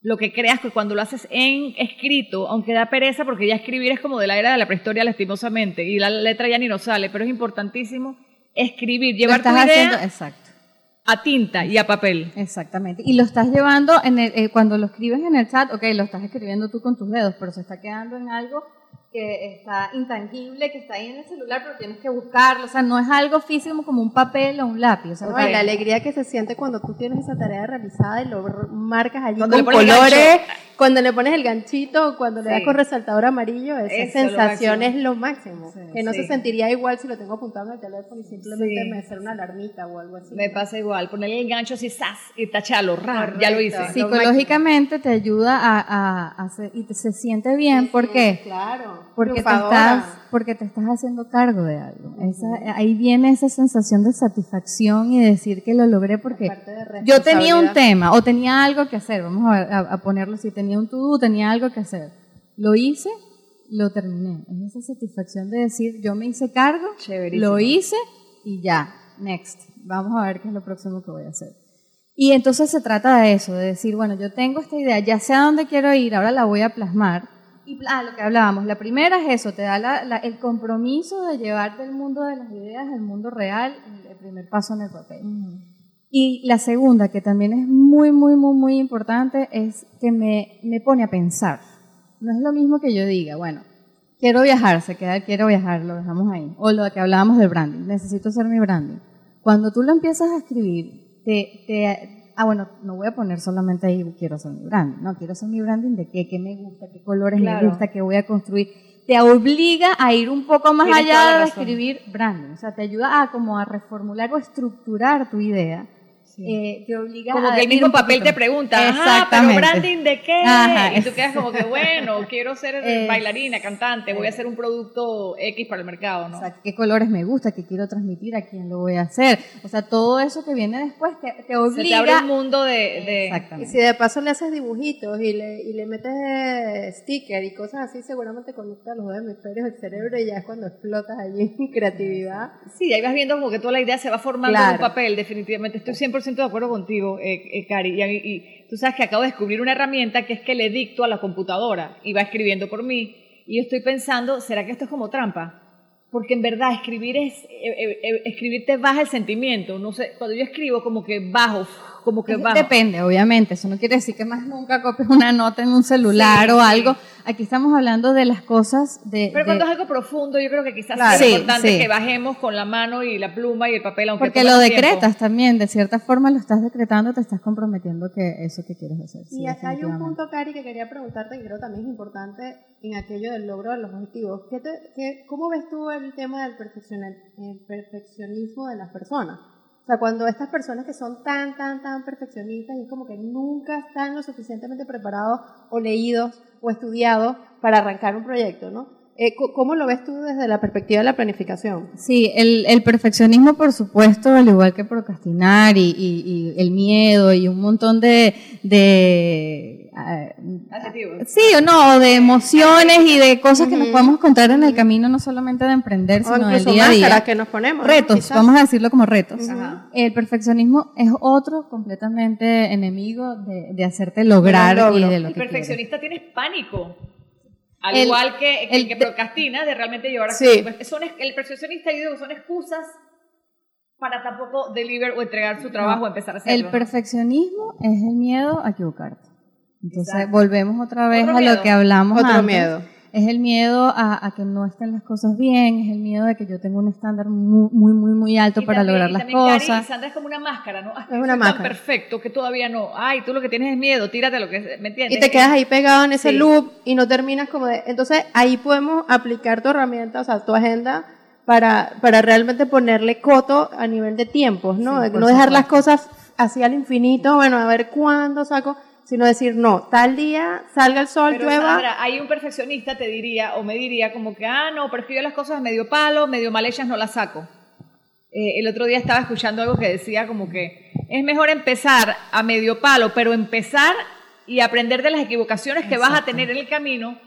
lo que creas que cuando lo haces en escrito, aunque da pereza porque ya escribir es como de la era de la prehistoria lastimosamente y la letra ya ni nos sale, pero es importantísimo escribir, llevar tu idea haciendo, exacto, a tinta y a papel. exactamente. Y lo estás llevando en el- eh, cuando lo escribes en el chat, ok, lo estás escribiendo tú con tus dedos, pero se está quedando en algo que está intangible, que está ahí en el celular, pero tienes que buscarlo. O sea, no es algo físico como un papel o un lápiz. O sea, No, la alegría que se siente cuando tú tienes esa tarea realizada y lo marcas allí Cuando con colores, gancho. Cuando le pones el ganchito o cuando le das Sí. con resaltador amarillo, esa Eso es lo sensación máximo. es lo máximo. Sí, que no sí. se sentiría igual si lo tengo apuntado en el teléfono y simplemente Sí. me hacer una alarmita o algo así. Me pasa igual, ponerle el gancho así, ¡zas! y tacharlo, ¡ra! ya lo hice. Psicológicamente te ayuda a, a- a hacer- y te, se siente bien. ¿Por qué? Claro. Porque te, estás, porque te estás haciendo cargo de algo. Esa- ahí viene esa sensación de satisfacción y de decir que lo logré porque yo tenía un tema o tenía algo que hacer. Vamos a, ver, a, a ponerlo así. Tenía un to-do, tenía algo que hacer. Lo hice, lo terminé. Es esa satisfacción de decir, yo me hice cargo, lo hice y ya, next. Vamos a ver qué es lo próximo que voy a hacer. Y entonces se trata de eso, de decir, bueno, yo tengo esta idea, ya sé a dónde quiero ir, ahora la voy a plasmar. Y ah, lo que hablábamos, la primera es eso, te da la- la- el compromiso de llevarte el mundo de las ideas al mundo real, el primer paso en el papel. Y la segunda, que también es muy, muy, muy, muy importante, es que me, me pone a pensar. No es lo mismo que yo diga, bueno, quiero viajar, se queda quiero viajar, lo dejamos ahí. O lo que hablábamos del branding, necesito hacer mi branding. Cuando tú lo empiezas a escribir, te, te, ah, bueno, no voy a poner solamente ahí quiero hacer mi branding, no, quiero hacer mi branding de qué, qué me gusta, qué colores me gusta, qué voy a construir. Te obliga a ir un poco más Tienes allá de escribir branding, o sea, te ayuda a como a reformular o estructurar tu idea. Eh, te obliga Como a que el mismo papel poquito te pregunta, ajá, pero Exactamente. branding de qué? Ajá, y tú quedas como que, bueno, quiero ser Eh, bailarina, cantante, voy a hacer un producto X para el mercado, ¿no? O sea, qué colores me gusta, qué quiero transmitir, a quién lo voy a hacer. O sea, todo eso que viene después te, te Se obliga. te abre un mundo de... de- Y Exactamente. si de paso le haces dibujitos y le, y le metes sticker y cosas así, seguramente conecta los dos hemisferios del cerebro y ya es cuando explotas allí en creatividad. Sí, ahí vas viendo como que toda la idea se va formando en Claro. un papel, definitivamente. Estoy 100% de acuerdo contigo, eh, eh, Cari. Y, y tú sabes que acabo de descubrir una herramienta que es que le dicto a la computadora y va escribiendo por mí. Y yo estoy pensando, ¿será que esto es como trampa? Porque en verdad escribir es, eh, eh, eh, escribir te baja el sentimiento. No sé, cuando yo escribo como que bajo, como que Es- vamos. Depende, obviamente. Eso no quiere decir que más nunca copies una nota en un celular Sí, o sí. algo. Aquí estamos hablando de las cosas de... Pero de- cuando es algo profundo, yo creo que quizás Claro. sea Sí, importante sí. que bajemos con la mano y la pluma y el papel, aunque porque lo más tiempo. decretas también, de cierta forma lo estás decretando, te estás comprometiendo que eso que quieres hacer. sí, Y acá hay un punto, Cari, que quería preguntarte, que creo también es importante en aquello del logro de los objetivos. ¿Qué te- qué- ¿Cómo ves tú el tema del perfeccionismo de las personas? Sea, cuando estas personas que son tan, tan, tan perfeccionistas y como que nunca están lo suficientemente preparados o leídos o estudiados para arrancar un proyecto, ¿no? Eh, ¿Cómo lo ves tú desde la perspectiva de la planificación? Sí, el, el perfeccionismo, por supuesto, al igual que procrastinar y, y- y el miedo y un montón de, de Adjetivo. sí o no, de emociones y de cosas que nos podemos encontrar en el camino, no solamente de emprender, O sino del día a día. que nos ponemos. Retos, Quizás. vamos a decirlo como retos. Ajá. El perfeccionismo es otro completamente enemigo de, de hacerte lograr y de lo El que quieres. perfeccionista tiene pánico. Al El- igual que el, el que procrastina de realmente llevar a Sí. cabo. Son, es- el perfeccionista, yo digo, son excusas para tampoco deliver o entregar su trabajo o empezar a hacerlo. El perfeccionismo es el miedo a equivocarte. Entonces Exacto. volvemos otra vez a lo que hablamos Otro antes. miedo. Es el miedo a, a que no estén las cosas bien, es el miedo de que yo tengo un estándar muy, muy, muy, muy alto Y para también- lograr y las también, Cari, cosas. Sandra es como una máscara, ¿no? Ah, Es una soy tan máscara. perfecto que todavía no. Ay, tú lo que tienes es miedo, tírate lo que ¿me entiendes? Y te quedas ahí pegado en ese Sí. loop y no terminas como de... Entonces ahí podemos aplicar tu herramienta, o sea, tu agenda para, para realmente ponerle coto a nivel de tiempos, ¿no? Sí, De no dejar las cosas así al infinito, bueno, a ver cuándo saco, sino decir, no, tal día salga el sol, Pero llueva. Sandra, hay un perfeccionista te diría o me diría como que, ah, no, yo las cosas a medio palo, medio mal hechas no las saco. Eh, el otro día estaba escuchando algo que decía como que es mejor empezar a medio palo, pero empezar y aprender de las equivocaciones que vas a tener en el camino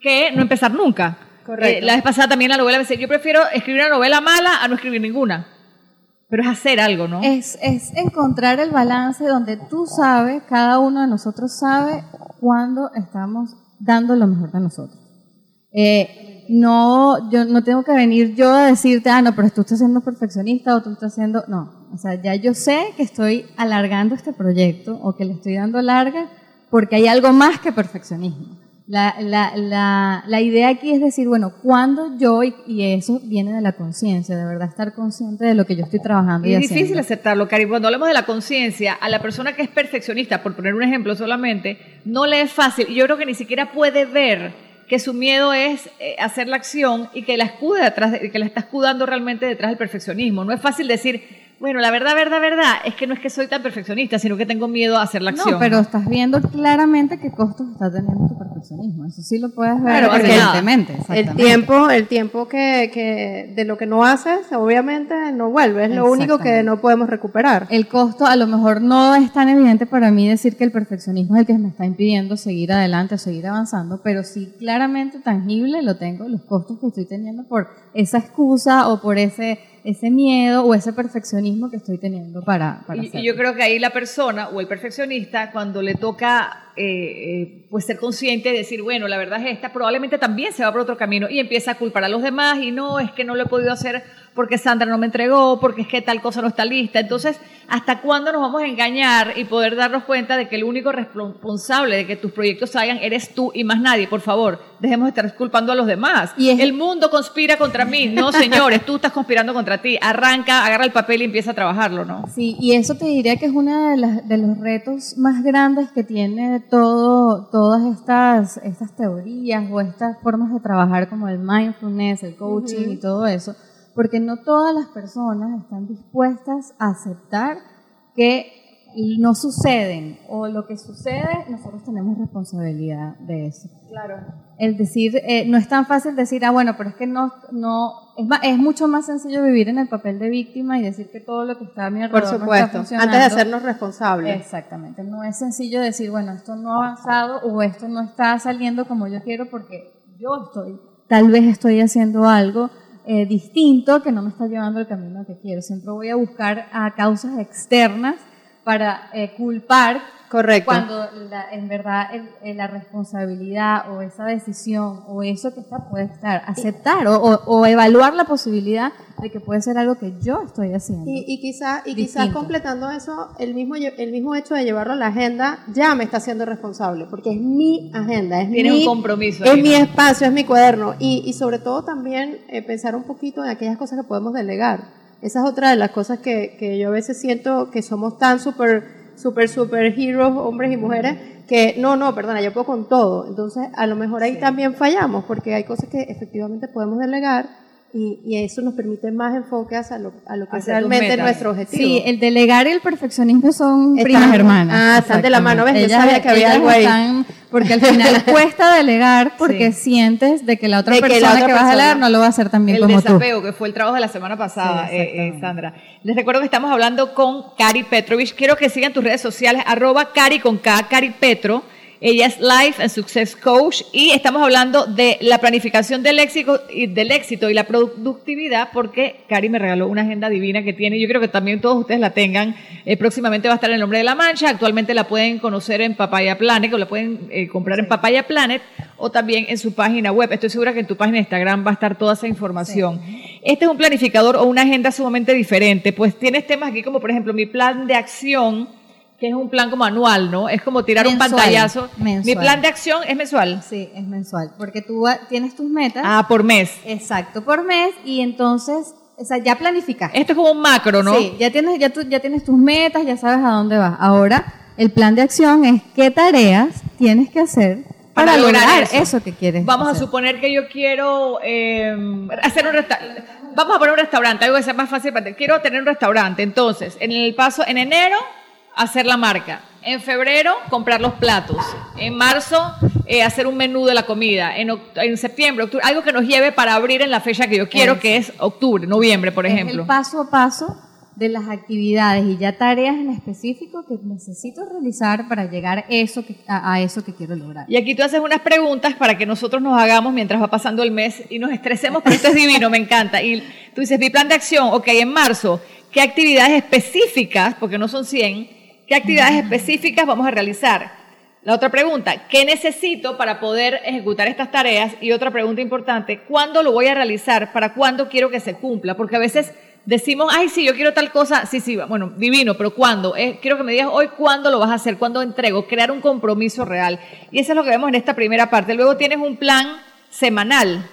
que no empezar nunca. Correcto. Eh, la vez pasada también la novela me decía, yo prefiero escribir una novela mala a no escribir ninguna. Pero es hacer algo, ¿no? Es, es encontrar el balance donde tú sabes, cada uno de nosotros sabe cuándo estamos dando lo mejor de nosotros. Eh, no, yo no tengo que venir yo a decirte, ah, no, pero tú estás siendo perfeccionista o tú estás haciendo, no, o sea, ya yo sé que estoy alargando este proyecto o que le estoy dando larga porque hay algo más que perfeccionismo. La, la, la, la idea aquí es decir, bueno, cuando yo, y, y eso viene de la conciencia, de verdad estar consciente de lo que yo estoy trabajando y, es haciendo. difícil aceptarlo, Cari. Cuando hablamos de la conciencia, a la persona que es perfeccionista, por poner un ejemplo solamente, no le es fácil. Y yo creo que ni siquiera puede ver que su miedo es eh, hacer la acción y que la escude detrás, de- que la está escudando realmente detrás del perfeccionismo. No es fácil decir, bueno, la verdad, verdad, verdad, es que no es que soy tan perfeccionista, sino que tengo miedo a hacer la acción. No, pero estás viendo claramente qué costos está teniendo tu perfeccionismo. Eso sí lo puedes ver Claro, porque evidentemente. El tiempo, el tiempo que, que de lo que no haces, obviamente no vuelve, es lo único que no podemos recuperar. El costo a lo mejor no es tan evidente para mí decir que el perfeccionismo es el que me está impidiendo seguir adelante o seguir avanzando, pero sí claramente tangible lo tengo, los costos que estoy teniendo por esa excusa o por ese, ese miedo o ese perfeccionismo que estoy teniendo para, para Y, hacerlo. yo creo que ahí la persona o el perfeccionista, cuando le toca eh, eh, pues ser consciente de decir, bueno, la verdad es esta, probablemente también se va por otro camino y empieza a culpar a los demás y no, es que no lo he podido hacer porque Sandra no me entregó, porque es que tal cosa no está lista. Entonces, ¿hasta cuándo nos vamos a engañar y poder darnos cuenta de que el único responsable de que tus proyectos salgan eres tú y más nadie? Por favor, dejemos de estar culpando a los demás. Y es- el mundo conspira contra mí. No, señores, tú estás conspirando contra ti. Arranca, agarra el papel y empieza a trabajarlo, ¿no? Sí, y eso te diría que es uno de, de los retos más grandes que tiene todo, todas estas, estas teorías o estas formas de trabajar como el mindfulness, el coaching y todo eso, porque no todas las personas están dispuestas a aceptar que no suceden o lo que sucede, nosotros tenemos responsabilidad de eso. Claro. El decir, eh, no es tan fácil decir, ah, bueno, pero es que no, no es, ma- es mucho más sencillo vivir en el papel de víctima y decir que todo lo que está a mi Por alrededor no está supuesto, funcionando. antes de hacernos responsables. Exactamente, no es sencillo decir, bueno, esto no ha avanzado o esto no está saliendo como yo quiero porque yo estoy, tal vez estoy haciendo algo eh, distinto que no me está llevando al camino que quiero. Siempre voy a buscar a causas externas para eh, culpar Correcto. cuando la- en verdad el- el- la responsabilidad o esa decisión o eso que está puede estar, aceptar o, o- o evaluar la posibilidad de que puede ser algo que yo estoy haciendo. Y, y quizás y quizás completando eso, el mismo, el mismo hecho de llevarlo a la agenda ya me está haciendo responsable, porque es mi agenda, es mi, un compromiso es ahí, mi ¿no? espacio, es mi cuaderno. Y, y sobre todo también eh, pensar un poquito en aquellas cosas que podemos delegar. Esa es otra de las cosas que, que yo a veces siento que somos tan super, super, super heroes, hombres y mujeres, que no, no, perdona, yo puedo con todo. Entonces, a lo mejor ahí también fallamos, porque hay cosas que efectivamente podemos delegar. Y, y eso nos permite más enfoque hacia lo, a lo que es realmente nuestro objetivo. Sí, el delegar y el perfeccionismo son Están- primas hermanas. ah, están de la mano, ¿ves? Yo Exactamente. sabía que había ellas algo ahí. están- porque al final cuesta delegar porque sientes de que la otra De que la persona que, vas a delegar no lo va a hacer tan bien el como tú. desapego, que fue el trabajo de la semana pasada, Sí, eh, eh. Sandra. Les recuerdo que estamos hablando con Cari Petrovich. Quiero que sigan tus redes sociales, arroba Cari con K, Cari Petro. Ella es Life and Success Coach y estamos hablando de la planificación del éxito y, del éxito y la productividad porque Cari me regaló una agenda divina que tiene. Yo creo que también todos ustedes la tengan. Eh, próximamente va a estar en el nombre de la mancha. Actualmente la pueden conocer en Papaya Planet o la pueden eh, comprar en Papaya Planet o también en su página web. Estoy segura que en tu página de Instagram va a estar toda esa información. Este es un planificador o una agenda sumamente diferente. Pues tienes temas aquí como por ejemplo mi plan de acción que es un plan como anual, ¿no? Es como tirar un pantallazo. mensual. Mi plan de acción es mensual. Sí, es mensual, porque tú tienes tus metas. Ah, por mes. Exacto, por mes y entonces, o sea, ya planificaste. Esto es como un macro, ¿no? Sí, ya tienes, ya, tú, ya tienes tus metas, ya sabes a dónde vas. Ahora, el plan de acción es qué tareas tienes que hacer para, lograr, eso. que quieres. Vamos a suponer que yo quiero eh, hacer un restaurante. Vamos a poner un restaurante, algo que sea más fácil para ti. Quiero tener un restaurante. Entonces, en el paso, en enero, hacer la marca. En febrero, comprar los platos. En marzo, eh, hacer un menú de la comida. En, en septiembre, octubre, algo que nos lleve para abrir en la fecha que yo quiero, que es octubre, noviembre, por Es ejemplo. el paso a paso de las actividades y ya tareas en específico que necesito realizar para llegar eso que, a, a eso que quiero lograr. Y aquí tú haces unas preguntas para que nosotros nos hagamos mientras va pasando el mes y nos estresemos, pero esto es divino, me encanta. Y tú dices, mi plan de acción, ok, en marzo, ¿qué actividades específicas, porque no son 100, qué actividades específicas vamos a realizar? La otra pregunta, ¿qué necesito para poder ejecutar estas tareas? Y otra pregunta importante, ¿cuándo lo voy a realizar? ¿Para cuándo quiero que se cumpla? Porque a veces decimos, ay, sí, yo quiero tal cosa, sí, sí, bueno, divino, pero ¿cuándo? Eh, quiero que me digas hoy cuándo lo vas a hacer, cuándo entrego, crear un compromiso real. Y eso es lo que vemos en esta primera parte. Luego tienes un plan semanal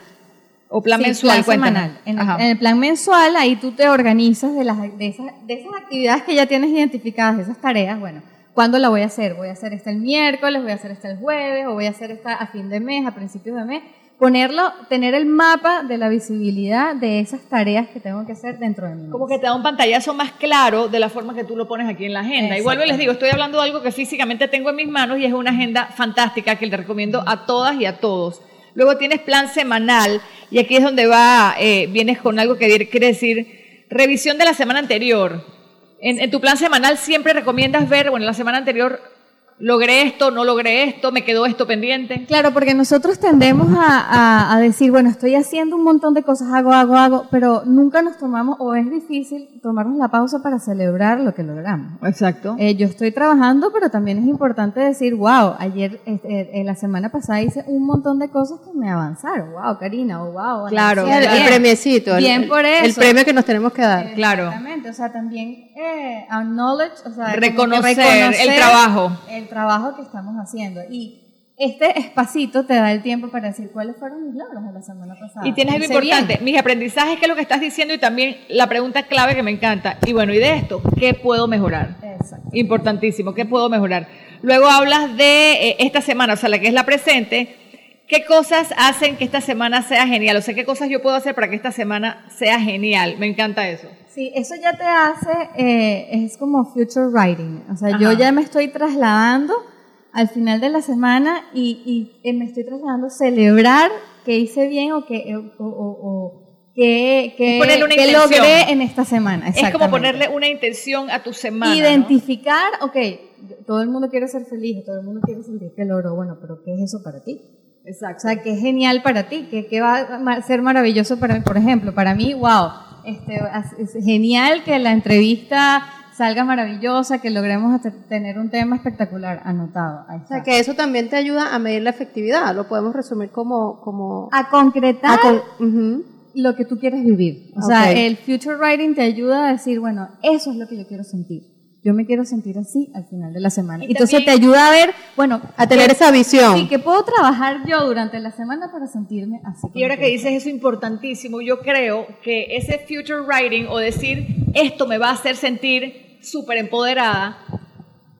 o plan Sí, mensual, plan semanal. En el, Ajá. en el plan mensual, ahí tú te organizas de, las, de, esas, de esas actividades que ya tienes identificadas, de esas tareas, bueno, ¿cuándo la voy a hacer? ¿Voy a hacer esta el miércoles, voy a hacer esta el jueves, o voy a hacer esta a fin de mes, a principios de mes? Ponerlo, tener el mapa de la visibilidad de esas tareas que tengo que hacer dentro de mí. Como que te da un pantallazo más claro de la forma que tú lo pones aquí en la agenda. Y les digo, estoy hablando de algo que físicamente tengo en mis manos y es una agenda fantástica que le recomiendo a todas y a todos. Luego tienes plan semanal y aquí es donde va, eh, vienes con algo que quiere decir revisión de la semana anterior. En, en tu plan semanal siempre recomiendas ver, bueno, la semana anterior logré esto, no logré esto, me quedó esto pendiente. Claro, porque nosotros tendemos a, a- a decir, bueno, estoy haciendo un montón de cosas, hago, hago, hago, pero nunca nos tomamos, o es difícil tomarnos la pausa para celebrar lo que logramos. Exacto. Eh, yo estoy trabajando, pero también es importante decir, wow, ayer, este, eh, la semana pasada hice un montón de cosas que me avanzaron. Wow, Karina, o wow. Ana Claro, el, premiecito, Bien el- por eso. el premio que nos tenemos que dar. Claro. Exactamente, o sea, también eh, acknowledge, o sea, Reconocer el trabajo. El trabajo que estamos haciendo. Y este espacito te da el tiempo para decir cuáles fueron mis logros de la semana pasada. Y tienes algo importante, bien. mis aprendizajes, que es lo que estás diciendo, y también la pregunta clave que me encanta. Y bueno, y de esto, ¿qué puedo mejorar? Exacto. Importantísimo, ¿qué puedo mejorar? Luego hablas de eh, esta semana, o sea, la que es la presente. ¿Qué cosas hacen que esta semana sea genial? O sea, ¿qué cosas yo puedo hacer para que esta semana sea genial? Me encanta eso. Sí, eso ya te hace, eh, es como future writing. O sea, yo Ajá. ya me estoy trasladando al final de la semana y, y, eh, me estoy trasladando a celebrar que hice bien o que, o, o- o que, que, que logré en esta semana. Es como ponerle una intención a tu semana. ¿no? Identificar, ok, todo el mundo quiere ser feliz, todo el mundo quiere sentir que logró, bueno, pero ¿qué es eso para ti? O Exacto. sea, que es genial para ti, que, que va a ser maravilloso para por ejemplo, para mí, wow, este, es genial que la entrevista salga maravillosa, que logremos te- tener un tema espectacular anotado. O sea, que eso también te ayuda a medir la efectividad. Lo podemos resumir como... como A concretar a con- Ujú. lo que tú quieres vivir. O Ok. sea, el future writing te ayuda a decir, bueno, eso es lo que yo quiero sentir. Yo me quiero sentir así al final de la semana. Y Entonces también- te ayuda a ver, bueno, A tener ¿qué- esa visión. Sí, que puedo trabajar yo durante la semana para sentirme así. Y ahora que dices eso importantísimo, yo creo que ese future writing o decir esto me va a hacer sentir súper empoderada,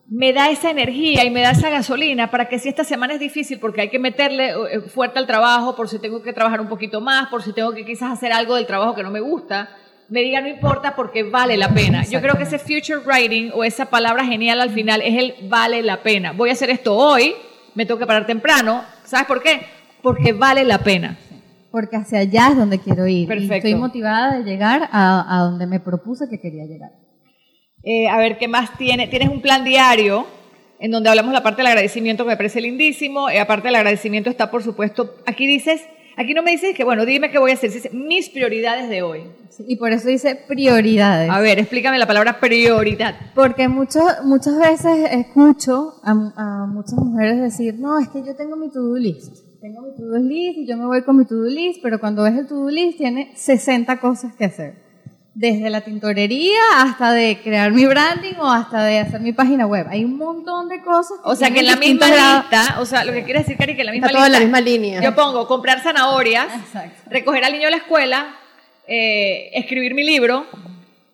me da esa energía y me da esa gasolina para que si esta semana es difícil porque hay que meterle eh, fuerte al trabajo, por si tengo que trabajar un poquito más, por si tengo que quizás hacer algo del trabajo que no me gusta, me diga no importa porque vale la pena. Yo creo que ese future writing o esa palabra genial al final es el vale la pena. Voy a hacer esto hoy, me tengo que parar temprano, ¿sabes por qué? Porque vale la pena. Porque hacia allá es donde quiero ir. Y Perfecto. estoy motivada de llegar a, a donde me propuse que quería llegar. Eh, a ver, ¿qué más tiene? Tienes un plan diario en donde hablamos la parte del agradecimiento que me parece lindísimo. Eh, aparte del agradecimiento está, por supuesto, aquí dices, aquí no me dices que, bueno, dime qué voy a hacer. Dice, mis prioridades de hoy. Sí, Y por eso dice prioridades. A ver, explícame la palabra prioridad. Porque mucho, muchas veces escucho a, a muchas mujeres decir, no, es que yo tengo mi to-do list. Tengo mi to-do list y yo me voy con mi to-do list, pero cuando ves el to-do list tiene 60 cosas que hacer. Desde la tintorería hasta de crear mi branding o hasta de hacer mi página web. Hay un montón de cosas. O sea, que en la misma grados. lista, o sea, lo que quiere decir, Cari, que en la misma Está todo en lista. la misma línea. Yo pongo comprar zanahorias, Exacto. recoger al niño a la escuela, eh, escribir mi libro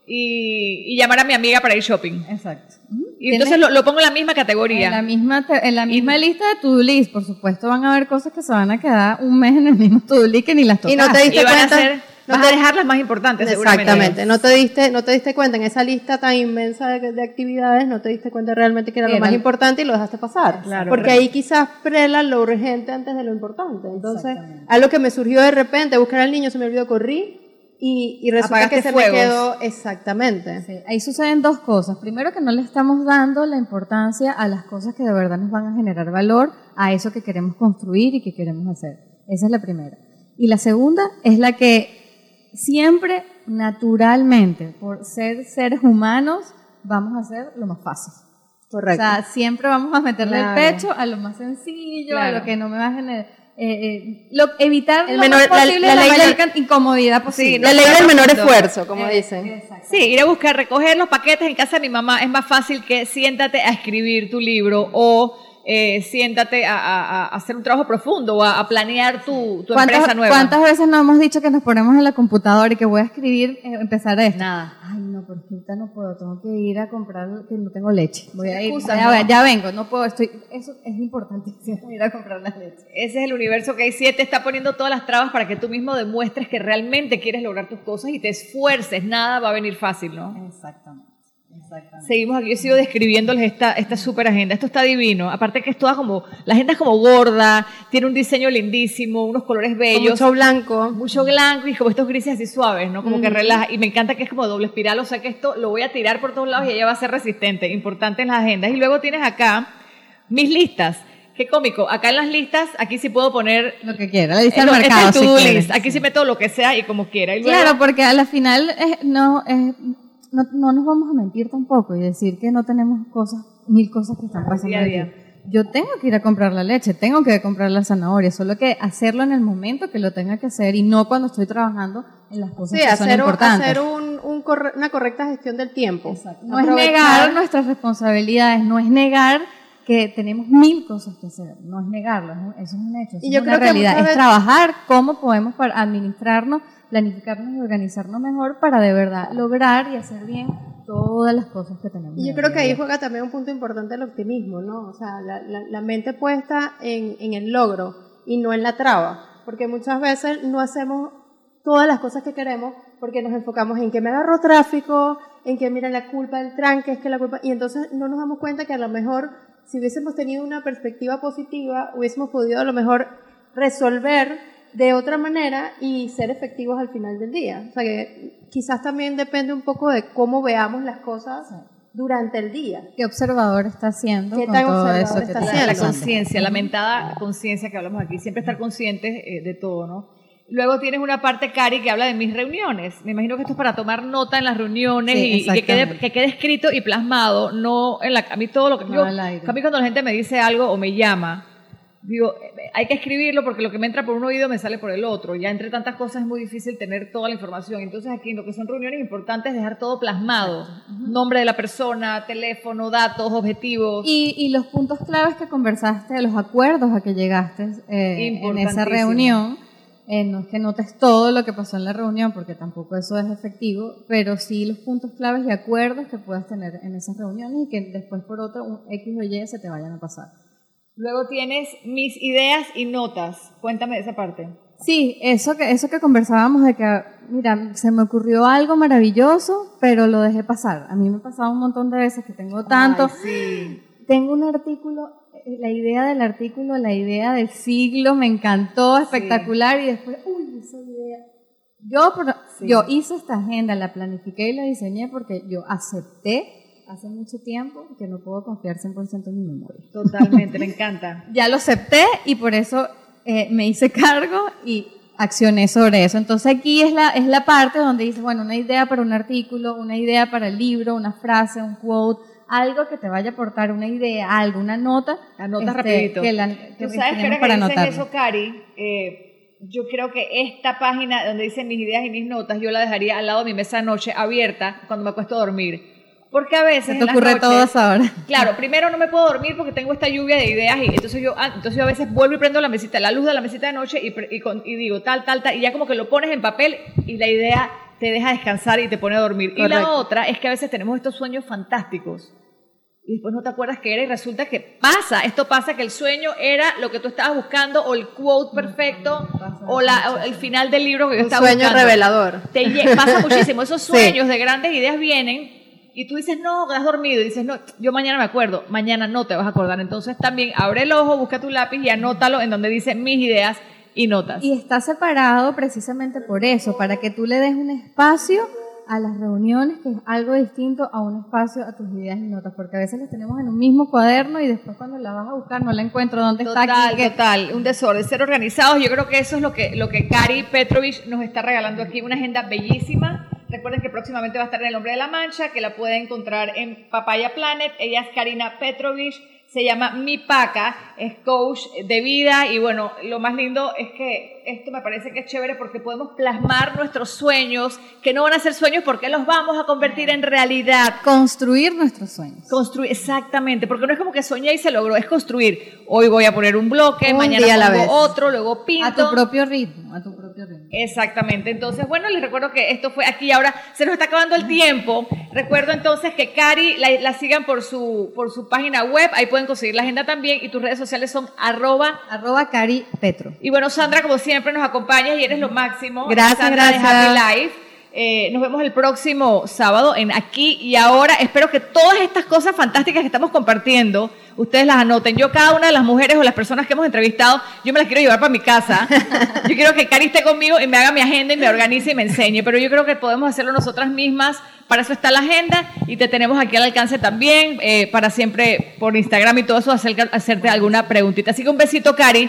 y, y llamar a mi amiga para ir shopping. Exacto. Y entonces lo, lo pongo en la misma categoría. En la misma, te- en la misma lista de to-do list, por supuesto, van a haber cosas que se van a quedar un mes en el mismo to-do list que ni las Y no te diste y van a cuenta- ser, no vas te- a dejar las más importantes, seguramente. Exactamente. No te diste, no te diste cuenta en esa lista tan inmensa de, de actividades, no te diste cuenta realmente que era, lo Era- más importante y lo dejaste pasar. Claro, Porque ahí quizás prela lo urgente antes de lo importante. Entonces, algo que me surgió de repente, buscar al niño, se me olvidó, corrí y, y resulta Apagaste que se fuegos. me quedó exactamente. Sí, ahí suceden dos cosas. Primero, que no le estamos dando la importancia a las cosas que de verdad nos van a generar valor, a eso que queremos construir y que queremos hacer. Esa es la primera. Y la segunda es la que siempre, naturalmente, por ser seres humanos, vamos a hacer lo más fácil. Correcto. O sea, siempre vamos a meterle Claro. el pecho a lo más sencillo, a lo que no me va a generar. Eh, eh, lo- evitar El lo menor- más posible la la, ley mayor incomodidad posible. la ley del menor esfuerzo, como Eh, dicen. Sí, ir a buscar, recoger los paquetes en casa de mi mamá es más fácil que siéntate a escribir tu libro o eh, siéntate a, a- a hacer un trabajo profundo o a, a planear tu, tu ¿Cuántas, empresa nueva. cuántas veces nos hemos dicho que nos ponemos en la computadora y que voy a escribir, eh, empezar esto? Nada. Ay, no, porque ahorita no puedo, tengo que ir a comprar, que no tengo leche. Voy a ir, Excusas, ya, ¿no? ya vengo, no puedo, estoy, eso es importantísimo, ir a comprar la leche. Ese es el universo que hay siete, está poniendo todas las trabas para que tú mismo demuestres que realmente quieres lograr tus cosas y te esfuerces. Nada va a venir fácil, ¿no? Exactamente. Seguimos aquí, yo sigo describiéndoles esta, esta super agenda. Esto está divino. Aparte que es toda como, la agenda es como gorda, tiene un diseño lindísimo, unos colores Con bellos. mucho blanco. mucho blanco y como estos grises así suaves, ¿no? Como que relaja. Y me encanta que es como doble espiral, o sea que esto lo voy a tirar por todos lados y ella va a ser resistente. Importante en las agendas. Y luego tienes acá mis listas. Qué cómico. Acá en las listas, aquí sí puedo poner. Lo que quiera, la lista eh, del este mercado. es el si to-do quieres. list. Aquí sí meto lo que sea y como quiera. Y luego- Claro, porque a la final eh, no, eh, no, no nos vamos a mentir tampoco y decir que no tenemos cosas, mil cosas que están pasando. Día aquí. Yo tengo que ir a comprar la leche, tengo que comprar la zanahoria, solo que hacerlo en el momento que lo tenga que hacer y no cuando estoy trabajando en las cosas Sí, que son hacer, un- importantes. hacer un- un corre- una correcta gestión del tiempo. No es negar nuestras responsabilidades, no es negar que tenemos mil cosas que hacer, no es negarlo, es eso es un hecho, eso Y es yo una creo que realidad, muchas es trabajar cómo podemos para administrarnos, planificarnos y organizarnos mejor para de verdad lograr y hacer bien todas las cosas que tenemos. Y yo creo que ahí juega también un punto importante el optimismo, ¿no? O sea, la, la- la mente puesta en, en el logro y no en la traba, porque muchas veces no hacemos todas las cosas que queremos porque nos enfocamos en que me agarró tráfico, en que mira la culpa del tranque, es que la culpa, y entonces no nos damos cuenta que a lo mejor si hubiésemos tenido una perspectiva positiva, hubiésemos podido a lo mejor resolver de otra manera y ser efectivos al final del día. O sea que quizás también depende un poco de cómo veamos las cosas durante el día. ¿Qué observador está haciendo ¿Qué con tan todo observador eso que está haciendo? la conciencia, la mentada conciencia que hablamos aquí, siempre estar conscientes eh, de todo, ¿no? Luego tienes una parte, Cari, que habla de mis reuniones. Me imagino que esto es para tomar nota en las reuniones Sí, y, y que, quede, que quede escrito y plasmado, no en la... A mí todo lo que... No yo- a mí cuando la gente me dice algo o me llama, digo, eh, hay que escribirlo porque lo que me entra por un oído me sale por el otro. Ya entre tantas cosas es muy difícil tener toda la información. Entonces aquí en lo que son reuniones importantes es dejar todo plasmado. Nombre de la persona, teléfono, datos, objetivos. Y, y los puntos claves que conversaste, los acuerdos a que llegaste eh, en esa reunión, eh, no es que notes todo lo que pasó en la reunión, porque tampoco eso es efectivo, pero sí los puntos claves y acuerdos que puedas tener en esas reuniones y que después por otro un X o Y se te vayan a pasar. Luego tienes mis ideas y notas. Cuéntame de esa parte. Sí, eso que, eso que conversábamos de que, mira, se me ocurrió algo maravilloso, pero lo dejé pasar. A mí me ha pasado un montón de veces que tengo tanto, Ay, sí. tengo un artículo, la idea del artículo, la idea del siglo, me encantó, espectacular, y después, uy, esa idea. Yo, Sí. yo hice esta agenda, la planifiqué y la diseñé porque yo acepté hace mucho tiempo que no puedo confiar 100% en mi memoria. Totalmente, me encanta. Ya lo acepté y por eso eh, me hice cargo y accioné sobre eso. Entonces aquí es la, es la parte donde dices, bueno, una idea para un artículo, una idea para el libro, una frase, un quote, algo que te vaya a aportar una idea, algo, una nota. Anotas este, rapidito. Que la, Tú que sabes que ahora que para dices eso, Cari, eh, yo creo que esta página donde dicen mis ideas y mis notas, yo la dejaría al lado de mi mesa de noche abierta cuando me acuesto a dormir. Porque a veces. Se te ocurre noches- todo eso ahora. Claro, primero no me puedo dormir porque tengo esta lluvia de ideas y entonces yo, ah, entonces yo a veces vuelvo y prendo la mesita, la luz de la mesita de noche y, y con- y digo tal, tal, tal, y ya como que lo pones en papel y la idea te deja descansar y te pone a dormir. Y la otra es que a veces tenemos estos sueños fantásticos y después no te acuerdas qué era y resulta que pasa, esto pasa que el sueño era lo que tú estabas buscando o el quote perfecto pasa o, la, o el final del libro que yo Un estaba sueño buscando. revelador. Te pasa muchísimo. Esos Sí. sueños de grandes ideas vienen y tú dices, no, has dormido. Y dices, no, yo mañana me acuerdo. Mañana no te vas a acordar. Entonces también abre el ojo, busca tu lápiz y anótalo en donde dice mis ideas y notas. Y está separado precisamente por eso, para que tú le des un espacio a las reuniones, que es algo distinto a un espacio a tus ideas y notas, porque a veces las tenemos en un mismo cuaderno y después cuando la vas a buscar no la encuentro dónde está Total, aquí. que- total, un desorden, ser organizados. Yo creo que eso es lo que, lo que Cari Petrovich nos está regalando aquí, una agenda bellísima. Recuerden que próximamente va a estar en El Hombre de la Mancha, que la pueden encontrar en Papaya Planet. Ella es Karina Petrovich, se llama Mi Paca, es coach de vida y bueno, lo más lindo es que esto me parece que es chévere porque podemos plasmar nuestros sueños, que no van a ser sueños porque los vamos a convertir en realidad. Construir nuestros sueños. Construir, exactamente, porque no es como que soñé y se logró, es construir. Hoy voy a poner un bloque, Un mañana la pongo vez. otro, luego pinto. A tu propio ritmo, a tu propio ritmo. Exactamente. Entonces, bueno, les recuerdo que esto fue aquí ahora. Se nos está acabando el tiempo. Recuerdo entonces que Cari la, la sigan por su, por su página web. Ahí pueden conseguir la agenda también. Y tus redes sociales son arroba. Arroba Cari Petro. Y bueno, Sandra, como siempre, nos acompañas y eres lo máximo. Gracias, Sandra de gracias. Happy Life. Eh, nos vemos el próximo sábado en Aquí y Ahora. Espero que todas estas cosas fantásticas que estamos compartiendo, ustedes las anoten. Yo, cada una de las mujeres o las personas que hemos entrevistado, yo me las quiero llevar para mi casa. Yo quiero que Cari esté conmigo y me haga mi agenda y me organice y me enseñe. Pero yo creo que podemos hacerlo nosotras mismas. Para eso está la agenda y te tenemos aquí al alcance también, eh, para siempre por Instagram y todo eso, hacer- hacerte alguna preguntita. Así que un besito, Cari.